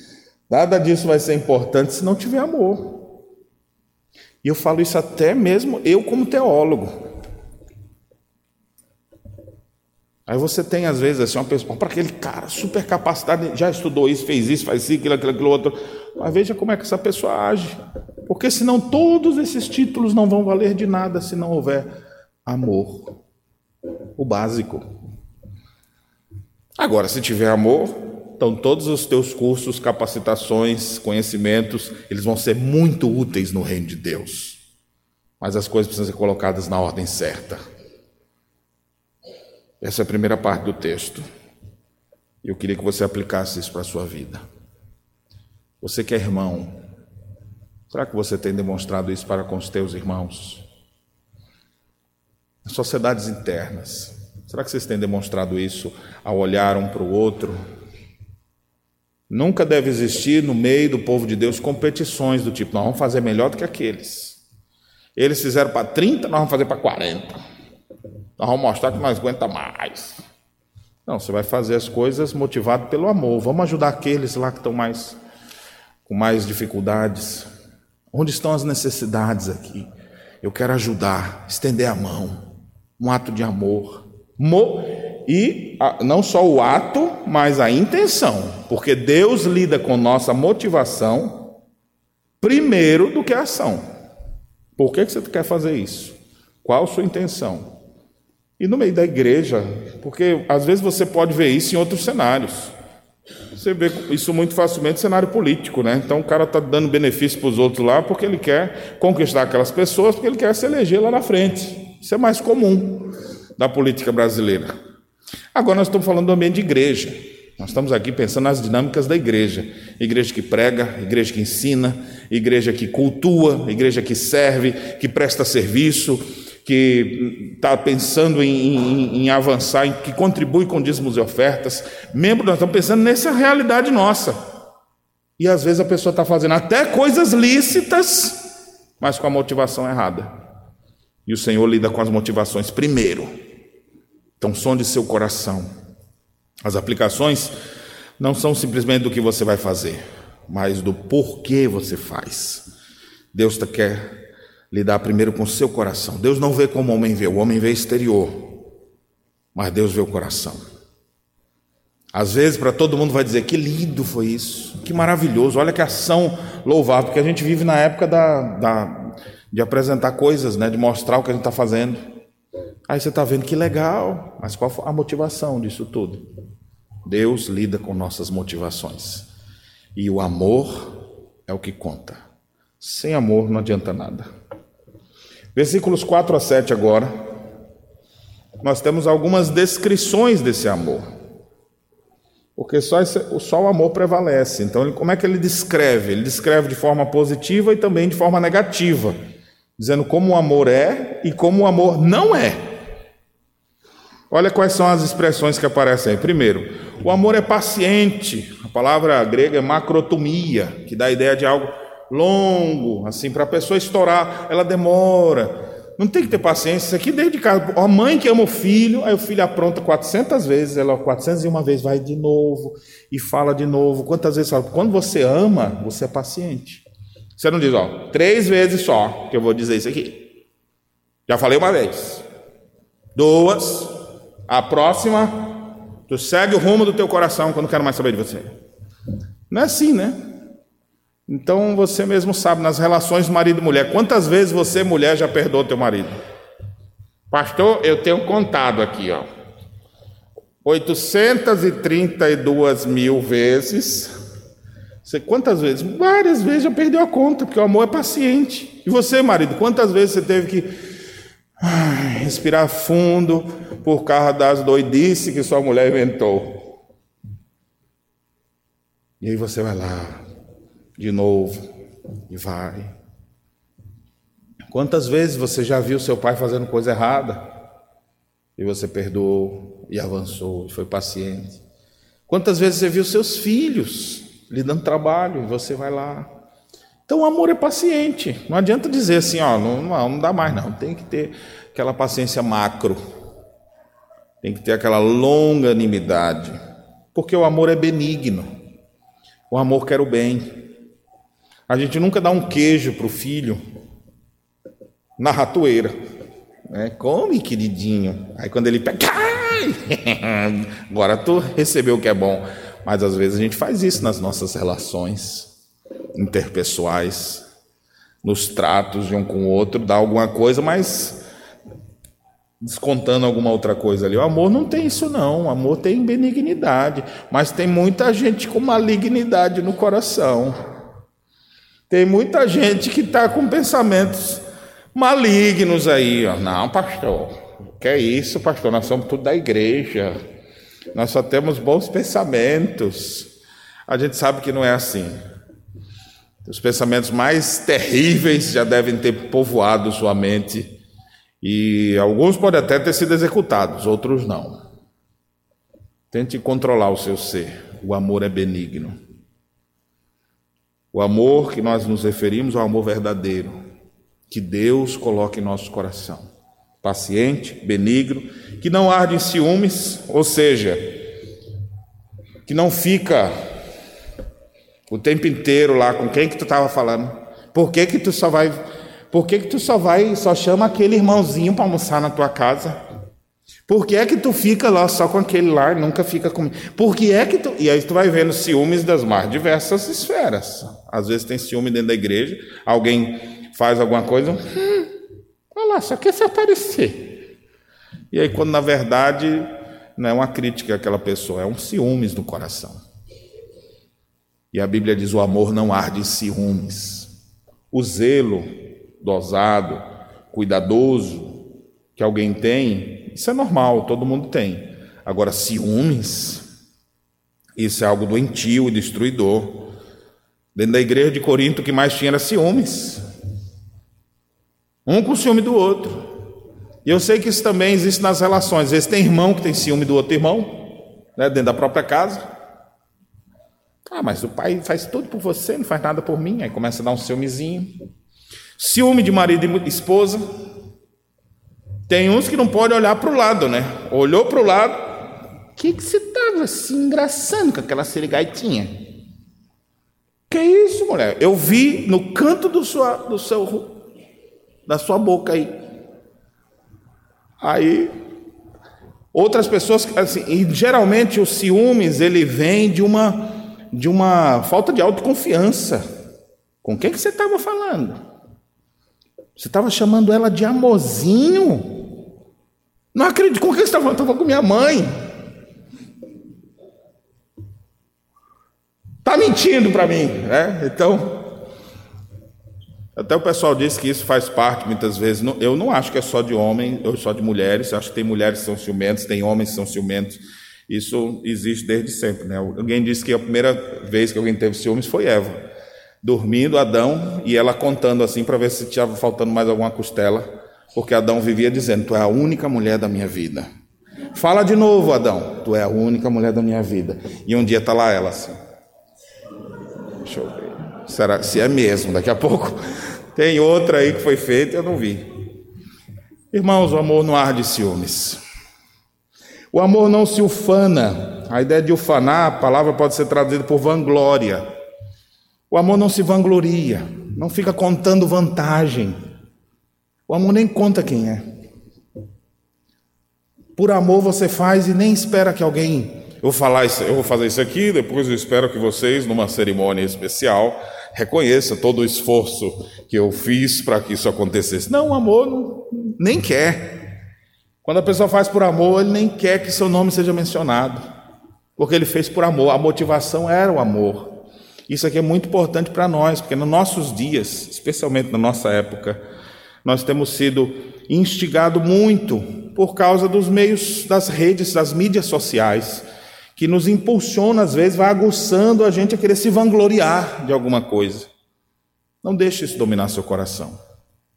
Nada disso vai ser importante se não tiver amor. E eu falo isso até mesmo eu como teólogo. Aí você tem, às vezes, assim, uma pessoa, para aquele cara, super capacidade, já estudou isso, fez isso, faz isso, aquilo, aquilo, aquilo outro. Mas veja como é que essa pessoa age. Porque senão todos esses títulos não vão valer de nada se não houver amor o básico. Agora, se tiver amor, então todos os teus cursos, capacitações, conhecimentos, eles vão ser muito úteis no reino de Deus. Mas as coisas precisam ser colocadas na ordem certa. Essa é a primeira parte do texto. Eu queria que você aplicasse isso para a sua vida. Você que é irmão, será que você tem demonstrado isso para com os teus irmãos? Sociedades internas. Será que vocês têm demonstrado isso ao olhar um para o outro? Nunca deve existir no meio do povo de Deus competições do tipo, nós vamos fazer melhor do que aqueles. Eles fizeram para 30, nós vamos fazer para 40. Nós vamos mostrar que nós aguenta mais. Não, você vai fazer as coisas motivado pelo amor. Vamos ajudar aqueles lá que estão mais com mais dificuldades. Onde estão as necessidades aqui? Eu quero ajudar, estender a mão um ato de amor. E não só o ato, mas a intenção, porque Deus lida com nossa motivação primeiro do que a ação. Por que você quer fazer isso? Qual a sua intenção? E no meio da igreja, porque às vezes você pode ver isso em outros cenários. Você vê isso muito facilmente cenário político, né? Então o cara está dando benefício para os outros lá porque ele quer conquistar aquelas pessoas, porque ele quer se eleger lá na frente. Isso é mais comum da política brasileira. Agora nós estamos falando do ambiente de igreja. Nós estamos aqui pensando nas dinâmicas da igreja. Igreja que prega, igreja que ensina, igreja que cultua, igreja que serve, que presta serviço, que está pensando em, em, em, avançar, em, que contribui com dízimos e ofertas. Membro, nós estamos pensando nessa realidade nossa. E às vezes a pessoa está fazendo até coisas lícitas, mas com a motivação errada. E o Senhor lida com as motivações primeiro. Então, sonde seu coração. As aplicações não são simplesmente do que você vai fazer, mas do porquê você faz. Deus quer lidar primeiro com o seu coração. Deus não vê como o homem vê, o homem vê exterior. mas Deus vê o coração. Às vezes, para todo mundo vai dizer: que lindo foi isso, que maravilhoso, olha que ação louvável, porque a gente vive na época da, da de apresentar coisas, né, de mostrar o que a gente está fazendo. Aí você está vendo que legal, mas qual a motivação disso tudo? Deus lida com nossas motivações. E o amor é o que conta. Sem amor não adianta nada. Versículos 4 a 7 agora. Nós temos algumas descrições desse amor. Porque só, esse, só o amor prevalece. Então, como é que ele descreve? Ele descreve de forma positiva e também de forma negativa, dizendo como o amor é e como o amor não é. Olha quais são as expressões que aparecem aí. Primeiro, o amor é paciente. A palavra grega é macrotomia, que dá a ideia de algo longo, assim, para a pessoa estourar, ela demora. Não tem que ter paciência. Isso aqui desde casa. A mãe que ama o filho, aí o filho apronta 400 vezes, ela 401 vez vai de novo e fala de novo. Quantas vezes fala? Quando você ama, você é paciente. Você não diz, ó, três vezes só que eu vou dizer isso aqui. Já falei uma vez. Duas. A próxima, tu segue o rumo do teu coração quando quero mais saber de você. Não é assim, né? Então você mesmo sabe, nas relações marido e mulher, quantas vezes você, mulher, já perdoou teu marido? Pastor, eu tenho contado aqui, ó. 832 mil vezes. Você quantas vezes? Várias vezes já perdeu a conta, porque o amor é paciente. E você, marido, quantas vezes você teve que ai, respirar fundo por causa das doidices que sua mulher inventou? E aí você vai lá, de novo e vai. Quantas vezes você já viu seu pai fazendo coisa errada e você perdoou e avançou, e foi paciente? Quantas vezes você viu seus filhos lhe dando trabalho você vai lá? Então o amor é paciente. Não adianta dizer assim, ó, não, não, dá mais não. Tem que ter aquela paciência macro. Tem que ter aquela longanimidade. Porque o amor é benigno. O amor quer o bem. A gente nunca dá um queijo para o filho na ratoeira. Né? Come, queridinho. Aí quando ele pega, agora tu recebeu o que é bom. Mas às vezes a gente faz isso nas nossas relações interpessoais, nos tratos de um com o outro, dá alguma coisa, mas descontando alguma outra coisa ali. O amor não tem isso não, o amor tem benignidade, mas tem muita gente com malignidade no coração. Tem muita gente que está com pensamentos malignos aí. Ó. Não, pastor, que é isso, pastor? Nós somos tudo da igreja. Nós só temos bons pensamentos. A gente sabe que não é assim. Os pensamentos mais terríveis já devem ter povoado sua mente. E alguns podem até ter sido executados, outros não. Tente controlar o seu ser. O amor é benigno. O amor que nós nos referimos ao amor verdadeiro, que Deus coloca em nosso coração. Paciente, benigno, que não arde em ciúmes, ou seja, que não fica o tempo inteiro lá com quem que tu estava falando. Por que que tu só vai, por que que tu só vai, só chama aquele irmãozinho para almoçar na tua casa? Por que é que tu fica lá só com aquele lá e nunca fica comigo? Por que é que tu. E aí tu vai vendo ciúmes das mais diversas esferas. Às vezes tem ciúme dentro da igreja, alguém faz alguma coisa, hum, olha lá, só quer se aparecer. E aí, quando na verdade não é uma crítica àquela pessoa, é um ciúmes no coração. E a Bíblia diz: o amor não arde em ciúmes. O zelo dosado, cuidadoso que alguém tem, isso é normal, todo mundo tem. Agora, ciúmes, isso é algo doentio e destruidor. Dentro da igreja de Corinto, o que mais tinha era ciúmes. Um com ciúme do outro. E eu sei que isso também existe nas relações. Às vezes tem irmão que tem ciúme do outro irmão, né, dentro da própria casa. Ah, mas o pai faz tudo por você, não faz nada por mim. Aí começa a dar um ciúmezinho. Ciúme de marido e esposa. Tem uns que não podem olhar para o lado, né? Olhou para o lado, o que, que você estava se engraçando com aquela serigaitinha? Que isso, mulher? Eu vi no canto do, sua, do seu, da sua boca aí. Aí, Outras pessoas, assim, e geralmente o ciúmes ele vem de uma de uma falta de autoconfiança. Com quem que você estava falando? Você estava chamando ela de amorzinho? Não acredito. Com quem você estava falando? Estava com minha mãe. Está mentindo para mim, né? Então, até o pessoal diz que isso faz parte muitas vezes. Eu não acho que é só de homem ou só de mulheres. Acho que tem mulheres que são ciumentos, tem homens que são ciumentos. Isso existe desde sempre. Né? Alguém disse que a primeira vez que alguém teve ciúmes foi Eva. Dormindo, Adão, e ela contando assim para ver se estava faltando mais alguma costela, porque Adão vivia dizendo: Tu é a única mulher da minha vida. Fala de novo, Adão: Tu é a única mulher da minha vida. E um dia está lá ela assim. Será se é mesmo? Daqui a pouco tem outra aí que foi feita, eu não vi. Irmãos, o amor não arde ciúmes. O amor não se ufana. A ideia de ufanar, a palavra pode ser traduzida por vanglória. O amor não se vangloria, não fica contando vantagem. O amor nem conta quem é. Por amor você faz e nem espera que alguém eu vou falar isso, eu vou fazer isso aqui, depois eu espero que vocês, numa cerimônia especial, reconheçam todo o esforço que eu fiz para que isso acontecesse. Não, o amor nem quer. Quando a pessoa faz por amor, ele nem quer que seu nome seja mencionado, porque ele fez por amor. A motivação era o amor. Isso aqui é muito importante para nós, porque nos nossos dias, especialmente na nossa época, nós temos sido instigados muito por causa dos meios das redes, das mídias sociais que nos impulsiona, às vezes, vai aguçando a gente a querer se vangloriar de alguma coisa. Não deixe isso dominar seu coração.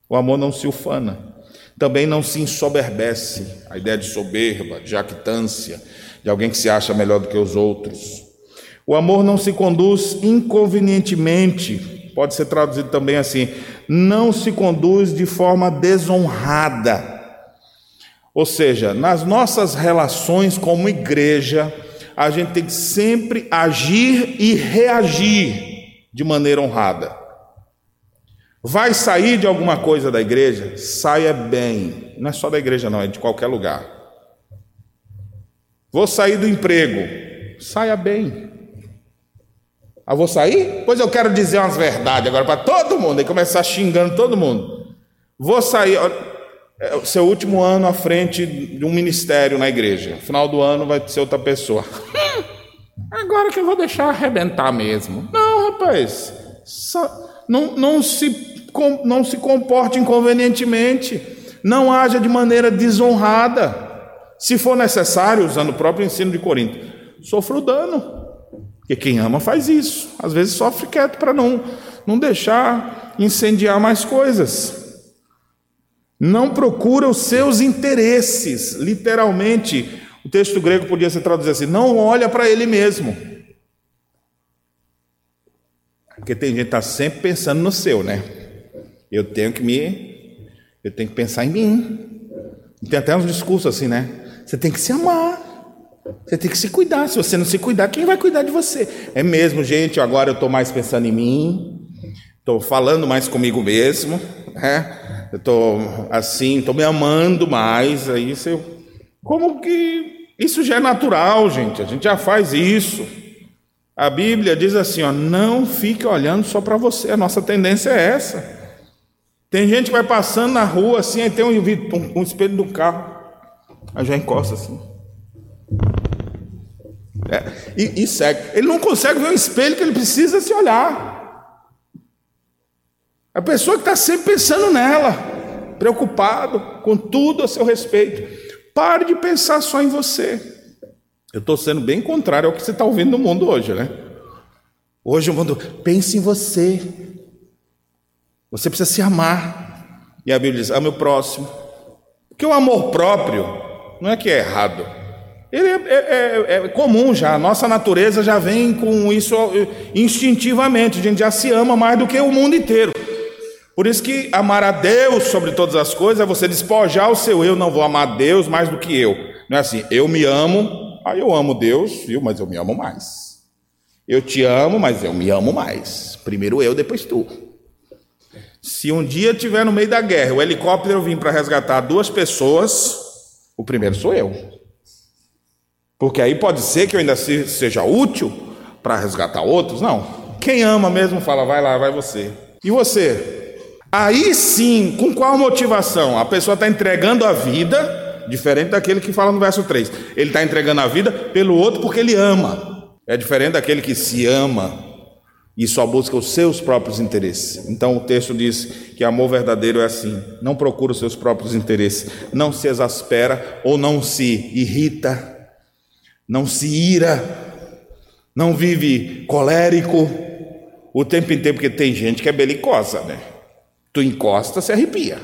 O amor não se ufana, também não se ensoberbece. A ideia de soberba, de jactância, de alguém que se acha melhor do que os outros. O amor não se conduz inconvenientemente, pode ser traduzido também assim: não se conduz de forma desonrada. Ou seja, nas nossas relações como igreja, a gente tem que sempre agir e reagir de maneira honrada. Vai sair de alguma coisa da igreja? Saia bem. Não é só da igreja, não, é de qualquer lugar. Vou sair do emprego. Saia bem. Ah, vou sair? Pois eu quero dizer umas verdades agora para todo mundo e começar xingando todo mundo. Vou sair. É o seu último ano à frente de um ministério na igreja. No final do ano vai ser outra pessoa. Agora que eu vou deixar arrebentar mesmo. Não, rapaz. Só, não, não, se, não se comporte inconvenientemente. Não haja de maneira desonrada. Se for necessário, usando o próprio ensino de Corinto, sofra o dano. Porque quem ama faz isso. Às vezes sofre quieto para não, não deixar incendiar mais coisas. Não procura os seus interesses, literalmente. O texto grego podia ser traduzido assim: não olha para ele mesmo. Porque tem gente que está sempre pensando no seu, né? Eu tenho que me. Eu tenho que pensar em mim. Tem até uns discursos assim, né? Você tem que se amar. Você tem que se cuidar. Se você não se cuidar, quem vai cuidar de você? É mesmo, gente. Agora eu estou mais pensando em mim. Estou falando mais comigo mesmo. Né? eu estou assim, estou me amando mais, aí você, como que isso já é natural, gente, a gente já faz isso. A Bíblia diz assim, ó, não fique olhando só para você, a nossa tendência é essa. Tem gente que vai passando na rua assim, aí tem um, um, um espelho do carro, aí já encosta assim. É, e, e segue. Ele não consegue ver o espelho que ele precisa se olhar. A pessoa que está sempre pensando nela, preocupado com tudo a seu respeito. Pare de pensar só em você. Eu estou sendo bem contrário ao que você está ouvindo no mundo hoje, né? Hoje o mundo, pense em você. Você precisa se amar. E a Bíblia diz: ame o próximo. Porque o amor próprio não é que é errado. Ele é, é, é, é, comum já, a nossa natureza já vem com isso instintivamente, a gente já se ama mais do que o mundo inteiro. Por isso que amar a Deus sobre todas as coisas é você despojar o seu eu, não vou amar Deus mais do que eu. Não é assim, eu me amo, aí eu amo Deus, viu, mas eu me amo mais. Eu te amo, mas eu me amo mais. Primeiro eu, depois tu. Se um dia tiver no meio da guerra, o helicóptero vir para resgatar duas pessoas, o primeiro sou eu. Porque aí pode ser que eu ainda seja útil para resgatar outros. Não. Quem ama mesmo fala, vai lá, vai você. E você? Aí sim, com qual motivação? A pessoa está entregando a vida, diferente daquele que fala no verso 3. Ele está entregando a vida pelo outro porque ele ama. É diferente daquele que se ama e só busca os seus próprios interesses. Então o texto diz que amor verdadeiro é assim: não procura os seus próprios interesses, não se exaspera ou não se irrita, não se ira, não vive colérico o tempo inteiro, porque tem gente que é belicosa, né? Tu encosta, se arrepia.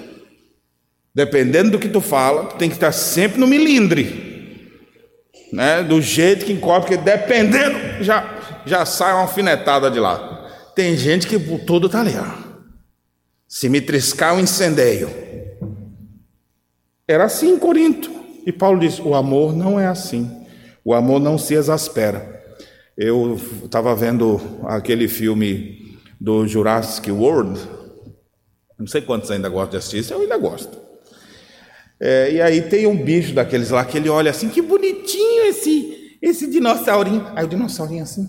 Dependendo do que tu fala, tu tem que estar sempre no milindre. Né? Do jeito que encosta, porque dependendo, já já sai uma alfinetada de lá. Tem gente que tudo está ali, ó. Se me triscar, um incendeio. Era assim em Corinto. E Paulo diz: o amor não é assim. O amor não se exaspera. Eu estava vendo aquele filme do Jurassic World. Não sei quantos ainda gostam de assistir, eu ainda gosto. É, e aí tem um bicho daqueles lá que ele olha assim, que bonitinho esse, esse dinossaurinho. Aí o dinossaurinho assim.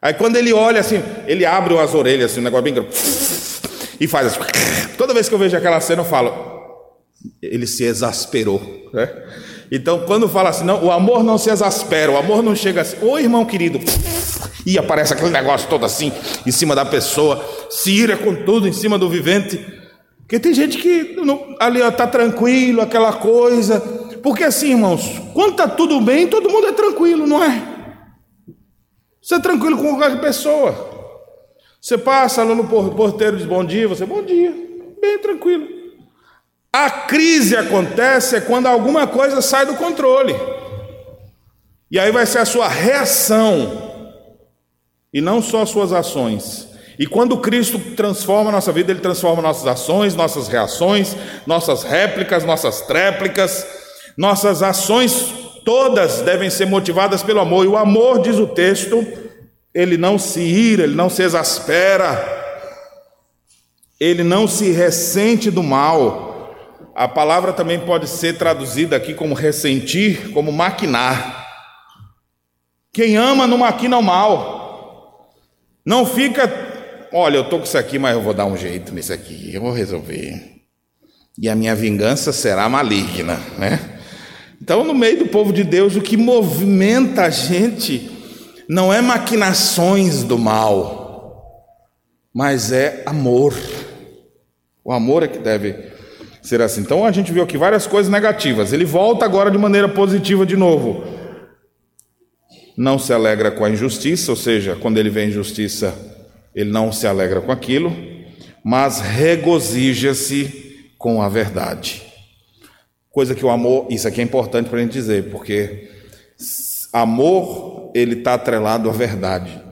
Aí quando ele olha assim, ele abre as orelhas, assim, um negócio bem grande, e faz assim. Toda vez que eu vejo aquela cena, eu falo, ele se exasperou. Né? Então, quando fala assim, não, o amor não se exaspera, o amor não chega assim, ô irmão querido, e aparece aquele negócio todo assim, em cima da pessoa, se ira com tudo em cima do vivente. Porque tem gente que não, ali está tranquilo, aquela coisa. Porque assim, irmãos, quando está tudo bem, todo mundo é tranquilo, não é? Você é tranquilo com qualquer pessoa. Você passa lá no porteiro diz bom dia, você bom dia, bem tranquilo. A crise acontece é quando alguma coisa sai do controle. E aí vai ser a sua reação e não só as suas ações. E quando Cristo transforma a nossa vida, Ele transforma nossas ações, nossas reações, nossas réplicas, nossas tréplicas, nossas ações todas devem ser motivadas pelo amor, e o amor, diz o texto, ele não se ira, ele não se exaspera, ele não se ressente do mal. A palavra também pode ser traduzida aqui como ressentir, como maquinar. Quem ama não maquina o mal. Não fica, olha, eu estou com isso aqui, mas eu vou dar um jeito nisso aqui, eu vou resolver. E a minha vingança será maligna, né? Então, no meio do povo de Deus, o que movimenta a gente não é maquinações do mal, mas é amor. O amor é que deve ser assim. Então, a gente viu aqui várias coisas negativas. Ele volta agora de maneira positiva de novo. Não se alegra com a injustiça, ou seja, quando ele vê injustiça, ele não se alegra com aquilo, mas regozija-se com a verdade. Coisa que o amor, isso aqui é importante para a gente dizer, porque amor, ele está atrelado à verdade.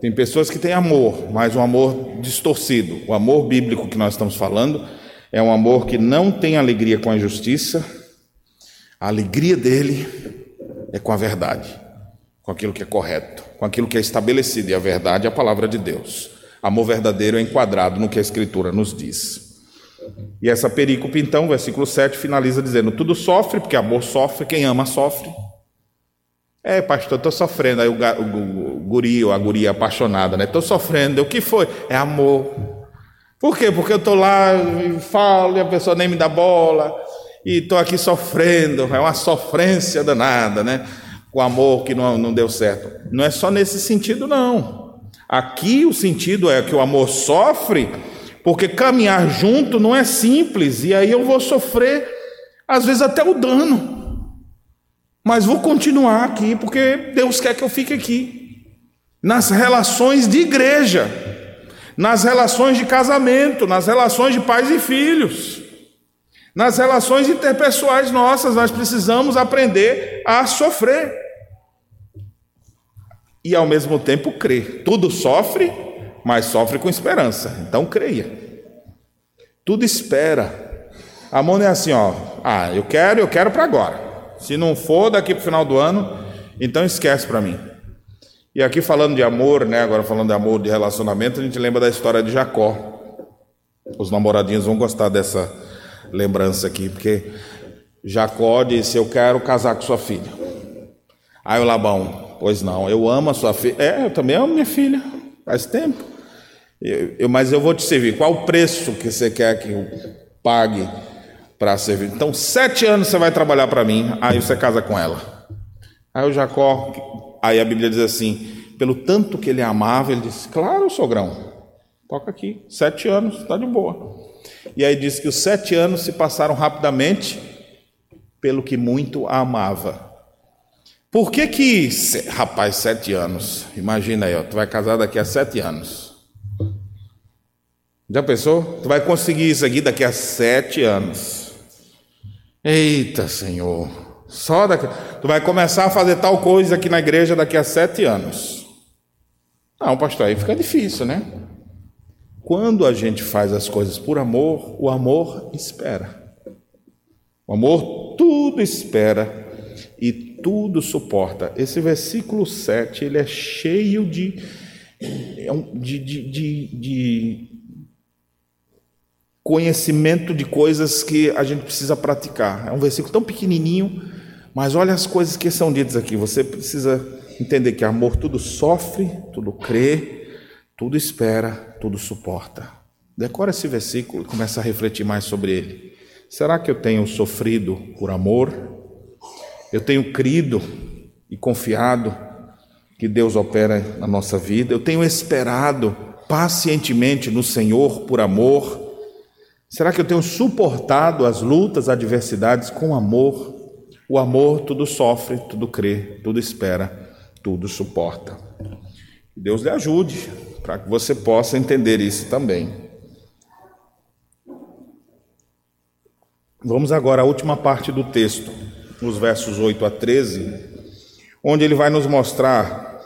Tem pessoas que têm amor, mas um amor distorcido. O amor bíblico que nós estamos falando é um amor que não tem alegria com a injustiça, a alegria dele é com a verdade, com aquilo que é correto, com aquilo que é estabelecido, e a verdade é a palavra de Deus. Amor verdadeiro é enquadrado no que a Escritura nos diz. E essa perícope, então, versículo 7, finaliza dizendo: Tudo sofre, porque amor sofre, quem ama sofre. É, pastor, estou sofrendo. Aí o, o, o guri ou a guria apaixonada, né? Estou sofrendo. O que foi? É amor. Por quê? Porque eu estou lá e falo e a pessoa nem me dá bola. E estou aqui sofrendo. É uma sofrência danada, né? Com amor que não, não deu certo. Não é só nesse sentido, não. Aqui o sentido é que o amor sofre porque caminhar junto não é simples, e aí eu vou sofrer, às vezes, até o dano. Mas vou continuar aqui, porque Deus quer que eu fique aqui. Nas relações de igreja, nas relações de casamento, nas relações de pais e filhos, nas relações interpessoais nossas, nós precisamos aprender a sofrer. E ao mesmo tempo crer. Tudo sofre, mas sofre com esperança. Então creia. Tudo espera. Amor não é assim, ó. Ah, eu quero, eu quero para agora. Se não for daqui para o final do ano, então esquece para mim. E aqui falando de amor, né? Agora falando de amor, de relacionamento, a gente lembra da história de Jacó. Os namoradinhos vão gostar dessa lembrança aqui, porque Jacó disse: Eu quero casar com sua filha. Aí o Labão, pois não, eu amo a sua filha. É, eu também amo minha filha, faz tempo. Eu, eu, mas eu vou te servir. Qual o preço que você quer que eu pague para servir? Então, sete anos você vai trabalhar para mim, aí você casa com ela. Aí o Jacó, aí a Bíblia diz assim: pelo tanto que ele amava, ele disse: Claro, sogrão, toca aqui, sete anos, está de boa. E aí diz que os sete anos se passaram rapidamente, pelo que muito a amava. Por que que, rapaz, sete anos, imagina aí, ó, tu vai casar daqui a sete anos. Já pensou? Tu vai conseguir isso aqui daqui a sete anos. Eita, Senhor. Só daqui. Tu vai começar a fazer tal coisa aqui na igreja daqui a sete anos. Não, pastor, aí fica difícil, né? Quando a gente faz as coisas por amor, o amor espera. O amor tudo espera e tudo suporta. Esse versículo 7, ele é cheio de, de, de, de, de conhecimento de coisas que a gente precisa praticar. É um versículo tão pequenininho, mas olha as coisas que são ditas aqui. Você precisa entender que amor tudo sofre, tudo crê, tudo espera, tudo suporta. Decora esse versículo e começa a refletir mais sobre ele. Será que eu tenho sofrido por amor? Eu tenho crido e confiado que Deus opera na nossa vida? Eu tenho esperado pacientemente no Senhor por amor? Será que eu tenho suportado as lutas, adversidades com amor? O amor tudo sofre, tudo crê, tudo espera, tudo suporta. Deus lhe ajude para que você possa entender isso também. Vamos agora à última parte do texto, os versos 8 a 13, onde ele vai nos mostrar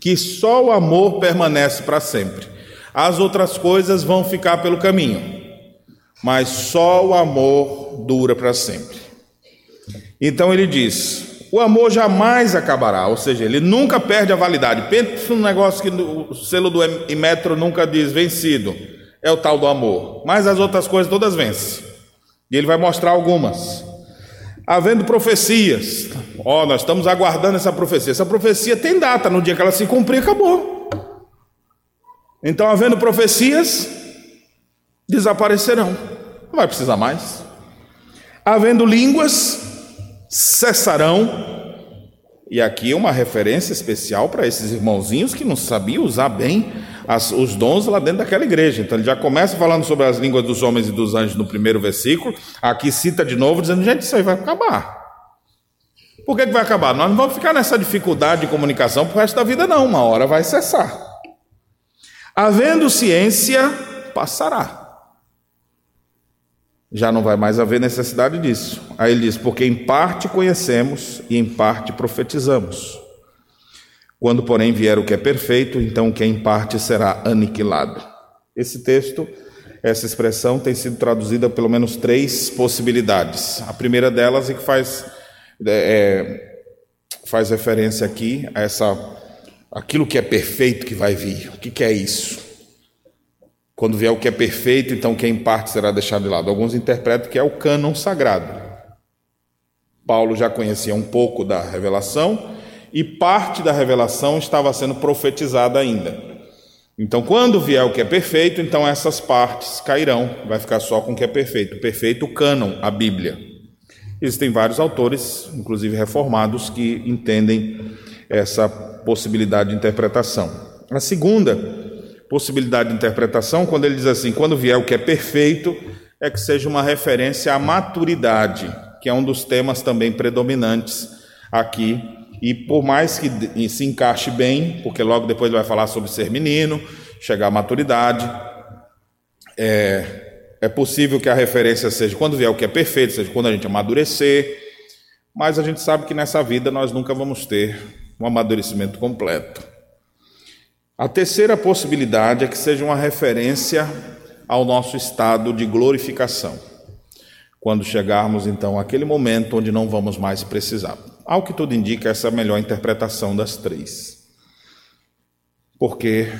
que só o amor permanece para sempre. As outras coisas vão ficar pelo caminho, mas só o amor dura para sempre. Então ele diz: o amor jamais acabará, ou seja, ele nunca perde a validade. Pensa num negócio que o selo do Imetro nunca diz vencido, é o tal do amor. Mas as outras coisas todas vencem. E ele vai mostrar algumas. Havendo profecias, ó, oh, nós estamos aguardando essa profecia. Essa profecia tem data, no dia que ela se cumprir, acabou. Então, havendo profecias, desaparecerão. Não vai precisar mais. Havendo línguas, cessarão. E aqui uma referência especial para esses irmãozinhos que não sabiam usar bem as, os dons lá dentro daquela igreja. Então ele já começa falando sobre as línguas dos homens e dos anjos no primeiro versículo. Aqui cita de novo, dizendo: gente, isso aí vai acabar. Por que, que vai acabar? Nós não vamos ficar nessa dificuldade de comunicação para o resto da vida, não. Uma hora vai cessar. Havendo ciência, passará já não vai mais haver necessidade disso. Aí ele diz: porque em parte conhecemos e em parte profetizamos. Quando, porém, vier o que é perfeito, então o que é em parte será aniquilado. Esse texto, essa expressão tem sido traduzida pelo menos três possibilidades. A primeira delas é que faz, é, faz referência aqui a essa, aquilo que é perfeito que vai vir. O que, que é isso? Quando vier o que é perfeito, então que em parte será deixado de lado. Alguns interpretam que é o cânon sagrado. Paulo já conhecia um pouco da revelação e parte da revelação estava sendo profetizada ainda. Então, quando vier o que é perfeito, então essas partes cairão, vai ficar só com o que é perfeito. O perfeito cânon, a Bíblia. Existem vários autores, inclusive reformados, que entendem essa possibilidade de interpretação. A segunda possibilidade de interpretação quando ele diz assim: quando vier o que é perfeito, é que seja uma referência à maturidade, que é um dos temas também predominantes aqui. E por mais que se encaixe bem, porque logo depois ele vai falar sobre ser menino, chegar à maturidade, é, é possível que a referência seja quando vier o que é perfeito, seja quando a gente amadurecer, mas a gente sabe que nessa vida nós nunca vamos ter um amadurecimento completo. A terceira possibilidade é que seja uma referência ao nosso estado de glorificação, quando chegarmos então àquele momento onde não vamos mais precisar. Ao que tudo indica, essa é a melhor interpretação das três, porque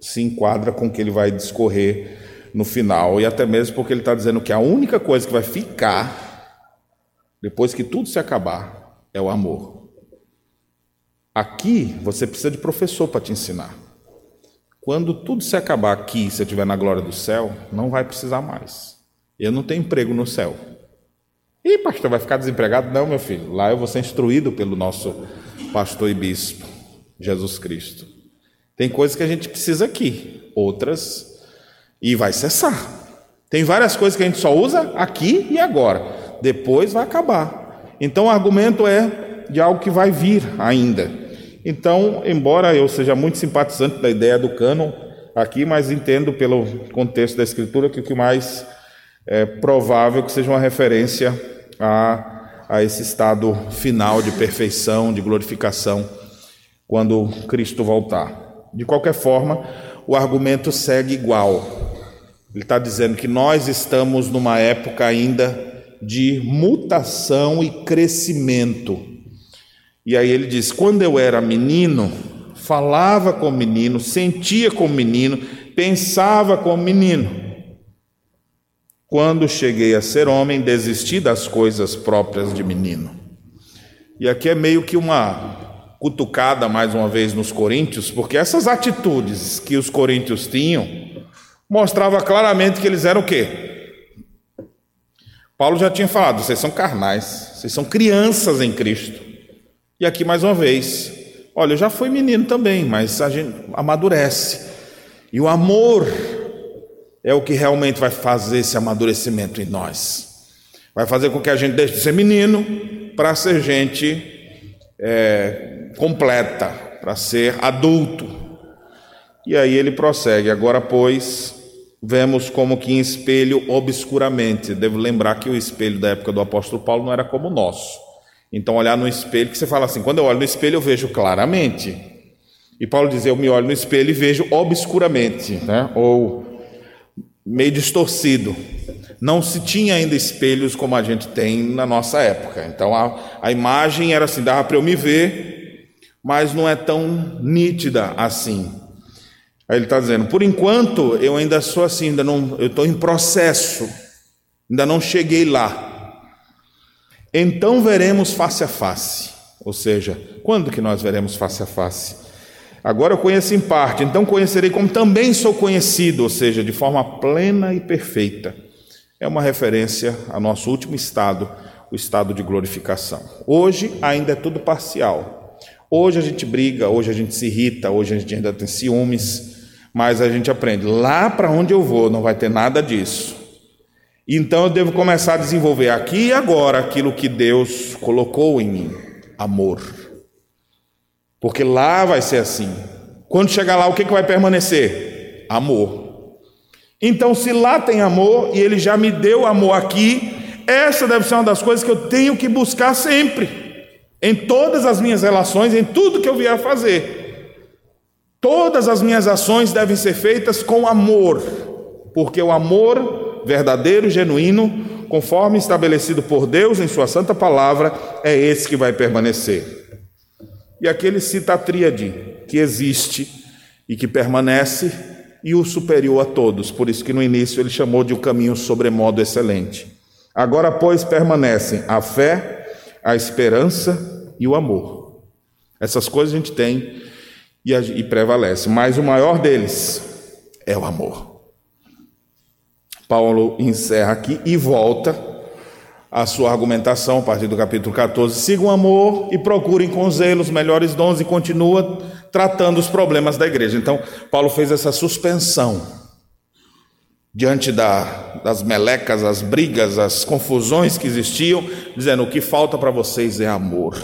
se enquadra com o que ele vai discorrer no final, e até mesmo porque ele está dizendo que a única coisa que vai ficar depois que tudo se acabar, é o amor. Aqui você precisa de professor para te ensinar. Quando tudo se acabar aqui, se eu estiver na glória do céu, não vai precisar mais. Eu não tenho emprego no céu. E pastor, vai ficar desempregado? Não, meu filho. Lá eu vou ser instruído pelo nosso pastor e bispo, Jesus Cristo. Tem coisas que a gente precisa aqui, outras, e vai cessar. Tem várias coisas que a gente só usa aqui e agora, depois vai acabar. Então o argumento é de algo que vai vir ainda. Então, embora eu seja muito simpatizante da ideia do cânon aqui, mas entendo pelo contexto da Escritura que o que mais é provável que seja uma referência a, a esse estado final de perfeição, de glorificação, quando Cristo voltar. De qualquer forma, o argumento segue igual. Ele está dizendo que nós estamos numa época ainda de mutação e crescimento. E aí ele diz: quando eu era menino, falava como menino, sentia como menino, pensava como menino. Quando cheguei a ser homem, desisti das coisas próprias de menino. E aqui é meio que uma cutucada mais uma vez nos coríntios, porque essas atitudes que os coríntios tinham mostrava claramente que eles eram o quê? Paulo já tinha falado, vocês são carnais, vocês são crianças em Cristo. E aqui mais uma vez, olha, eu já fui menino também, mas a gente amadurece. E o amor é o que realmente vai fazer esse amadurecimento em nós. Vai fazer com que a gente deixe de ser menino para ser gente é, completa, para ser adulto. E aí ele prossegue: agora, pois, vemos como que em espelho obscuramente. Devo lembrar que o espelho da época do apóstolo Paulo não era como o nosso. Então, olhar no espelho, que você fala assim: quando eu olho no espelho, eu vejo claramente. E Paulo diz: eu me olho no espelho e vejo obscuramente, né? ou meio distorcido. Não se tinha ainda espelhos como a gente tem na nossa época. Então a, a imagem era assim, dava para eu me ver, mas não é tão nítida assim. Aí ele está dizendo: por enquanto eu ainda sou assim, ainda não, eu estou em processo, ainda não cheguei lá. Então veremos face a face. Ou seja, quando que nós veremos face a face? Agora eu conheço em parte, então conhecerei como também sou conhecido, ou seja, de forma plena e perfeita. É uma referência ao nosso último estado, o estado de glorificação. Hoje ainda é tudo parcial. Hoje a gente briga, hoje a gente se irrita, hoje a gente ainda tem ciúmes, mas a gente aprende. Lá para onde eu vou não vai ter nada disso. Então eu devo começar a desenvolver aqui e agora aquilo que Deus colocou em mim: amor. Porque lá vai ser assim. Quando chegar lá, o que, que vai permanecer? Amor. Então, se lá tem amor e ele já me deu amor aqui, essa deve ser uma das coisas que eu tenho que buscar sempre, em todas as minhas relações, em tudo que eu vier a fazer. Todas as minhas ações devem ser feitas com amor, porque o amor verdadeiro, genuíno, conforme estabelecido por Deus em Sua Santa Palavra, é esse que vai permanecer. E aqui ele cita a tríade que existe e que permanece e o superior a todos. Por isso que no início ele chamou de o caminho sobremodo excelente. Agora, pois, permanecem a fé, a esperança e o amor. Essas coisas a gente tem e prevalece, mas o maior deles é o amor. Paulo encerra aqui e volta a sua argumentação a partir do capítulo 14. Sigam amor e procurem com zelo os melhores dons e continua tratando os problemas da igreja. Então, Paulo fez essa suspensão diante da, das melecas, as brigas, as confusões que existiam, dizendo: o que falta para vocês é amor.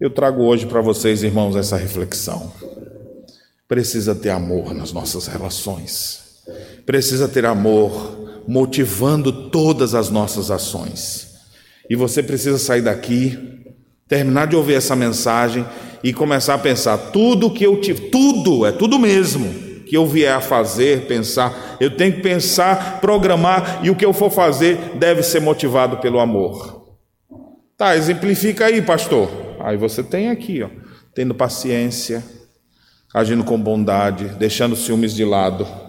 Eu trago hoje para vocês, irmãos, essa reflexão. Precisa ter amor nas nossas relações, precisa ter amor motivando todas as nossas ações. E você precisa sair daqui, terminar de ouvir essa mensagem e começar a pensar: tudo que eu tive, tudo, é tudo mesmo que eu vier a fazer, pensar, eu tenho que pensar, programar e o que eu for fazer deve ser motivado pelo amor. Tá, exemplifica aí, pastor. Aí você tem aqui, ó, tendo paciência, agindo com bondade, deixando ciúmes de lado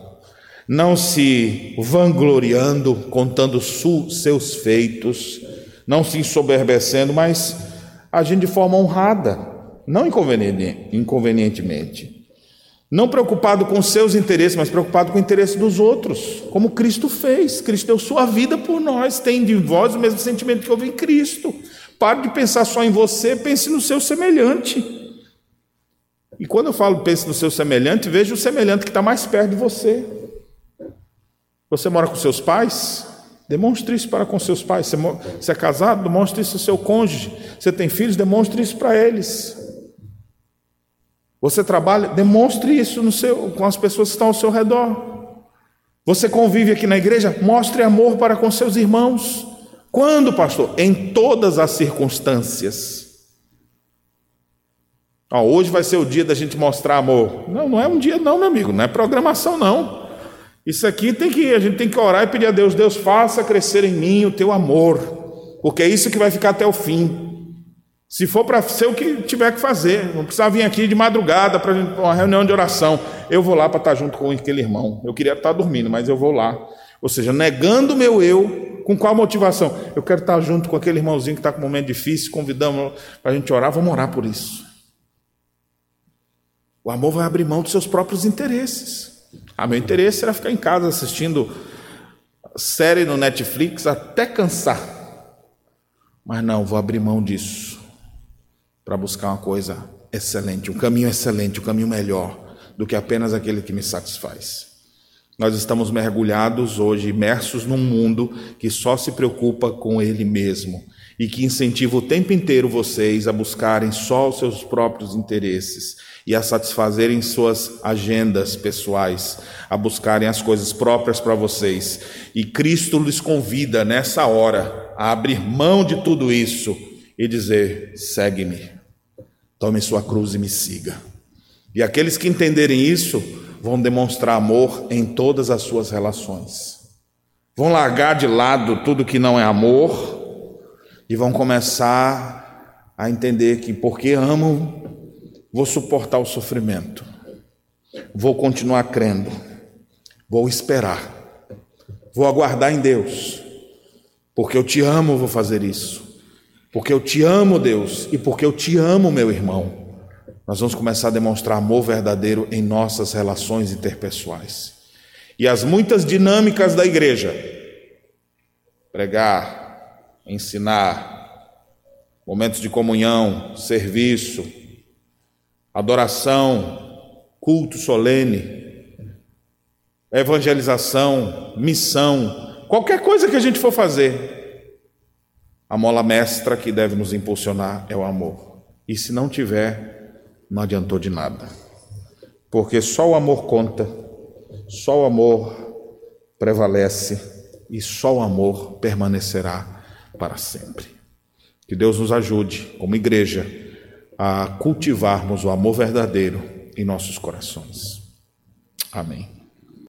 não se vangloriando, contando seus feitos, não se ensoberbecendo, mas agindo de forma honrada, não inconvenientemente. Não preocupado com seus interesses, mas preocupado com o interesse dos outros, como Cristo fez. Cristo deu sua vida por nós, tem de vós o mesmo sentimento que houve em Cristo. Pare de pensar só em você, pense no seu semelhante. E quando eu falo pense no seu semelhante, veja o semelhante que está mais perto de você. Você mora com seus pais? Demonstre isso para com seus pais. Você, é casado? Demonstre isso ao seu cônjuge. Você tem filhos? Demonstre isso para eles. Você trabalha? Demonstre isso no seu, com as pessoas que estão ao seu redor. Você convive aqui na igreja? Mostre amor para com seus irmãos. Quando, pastor? Em todas as circunstâncias. Ó, hoje vai ser o dia da gente mostrar amor. Não, não é um dia, não, meu amigo. Não é programação, não. Isso aqui tem que a gente tem que orar e pedir a Deus, Deus faça crescer em mim o teu amor, porque é isso que vai ficar até o fim. Se for para ser o que tiver que fazer, não precisa vir aqui de madrugada para uma reunião de oração. Eu vou lá para estar junto com aquele irmão. Eu queria estar dormindo, mas eu vou lá. Ou seja, negando o meu eu, com qual motivação? Eu quero estar junto com aquele irmãozinho que está com um momento difícil, convidamos para a gente orar, vamos orar por isso. O amor vai abrir mão dos seus próprios interesses. Ah, meu interesse era ficar em casa assistindo série no Netflix até cansar. Mas não, vou abrir mão disso para buscar uma coisa excelente, um caminho excelente, um caminho melhor do que apenas aquele que me satisfaz. Nós estamos mergulhados hoje, imersos num mundo que só se preocupa com ele mesmo e que incentiva o tempo inteiro vocês a buscarem só os seus próprios interesses e a satisfazerem suas agendas pessoais, a buscarem as coisas próprias para vocês. E Cristo lhes convida nessa hora a abrir mão de tudo isso e dizer: segue-me, tome sua cruz e me siga. E aqueles que entenderem isso vão demonstrar amor em todas as suas relações. Vão largar de lado tudo que não é amor e vão começar a entender que porque amam Vou suportar o sofrimento. Vou continuar crendo. Vou esperar. Vou aguardar em Deus. Porque eu te amo, vou fazer isso. Porque eu te amo, Deus, e porque eu te amo, meu irmão. Nós vamos começar a demonstrar amor verdadeiro em nossas relações interpessoais. E as muitas dinâmicas da igreja: pregar, ensinar, momentos de comunhão, serviço, adoração, culto solene, evangelização, missão, qualquer coisa que a gente for fazer, a mola mestra que deve nos impulsionar é o amor. E se não tiver, não adiantou de nada. Porque só o amor conta, só o amor prevalece e só o amor permanecerá para sempre. Que Deus nos ajude, como igreja, a cultivarmos o amor verdadeiro em nossos corações. Amém.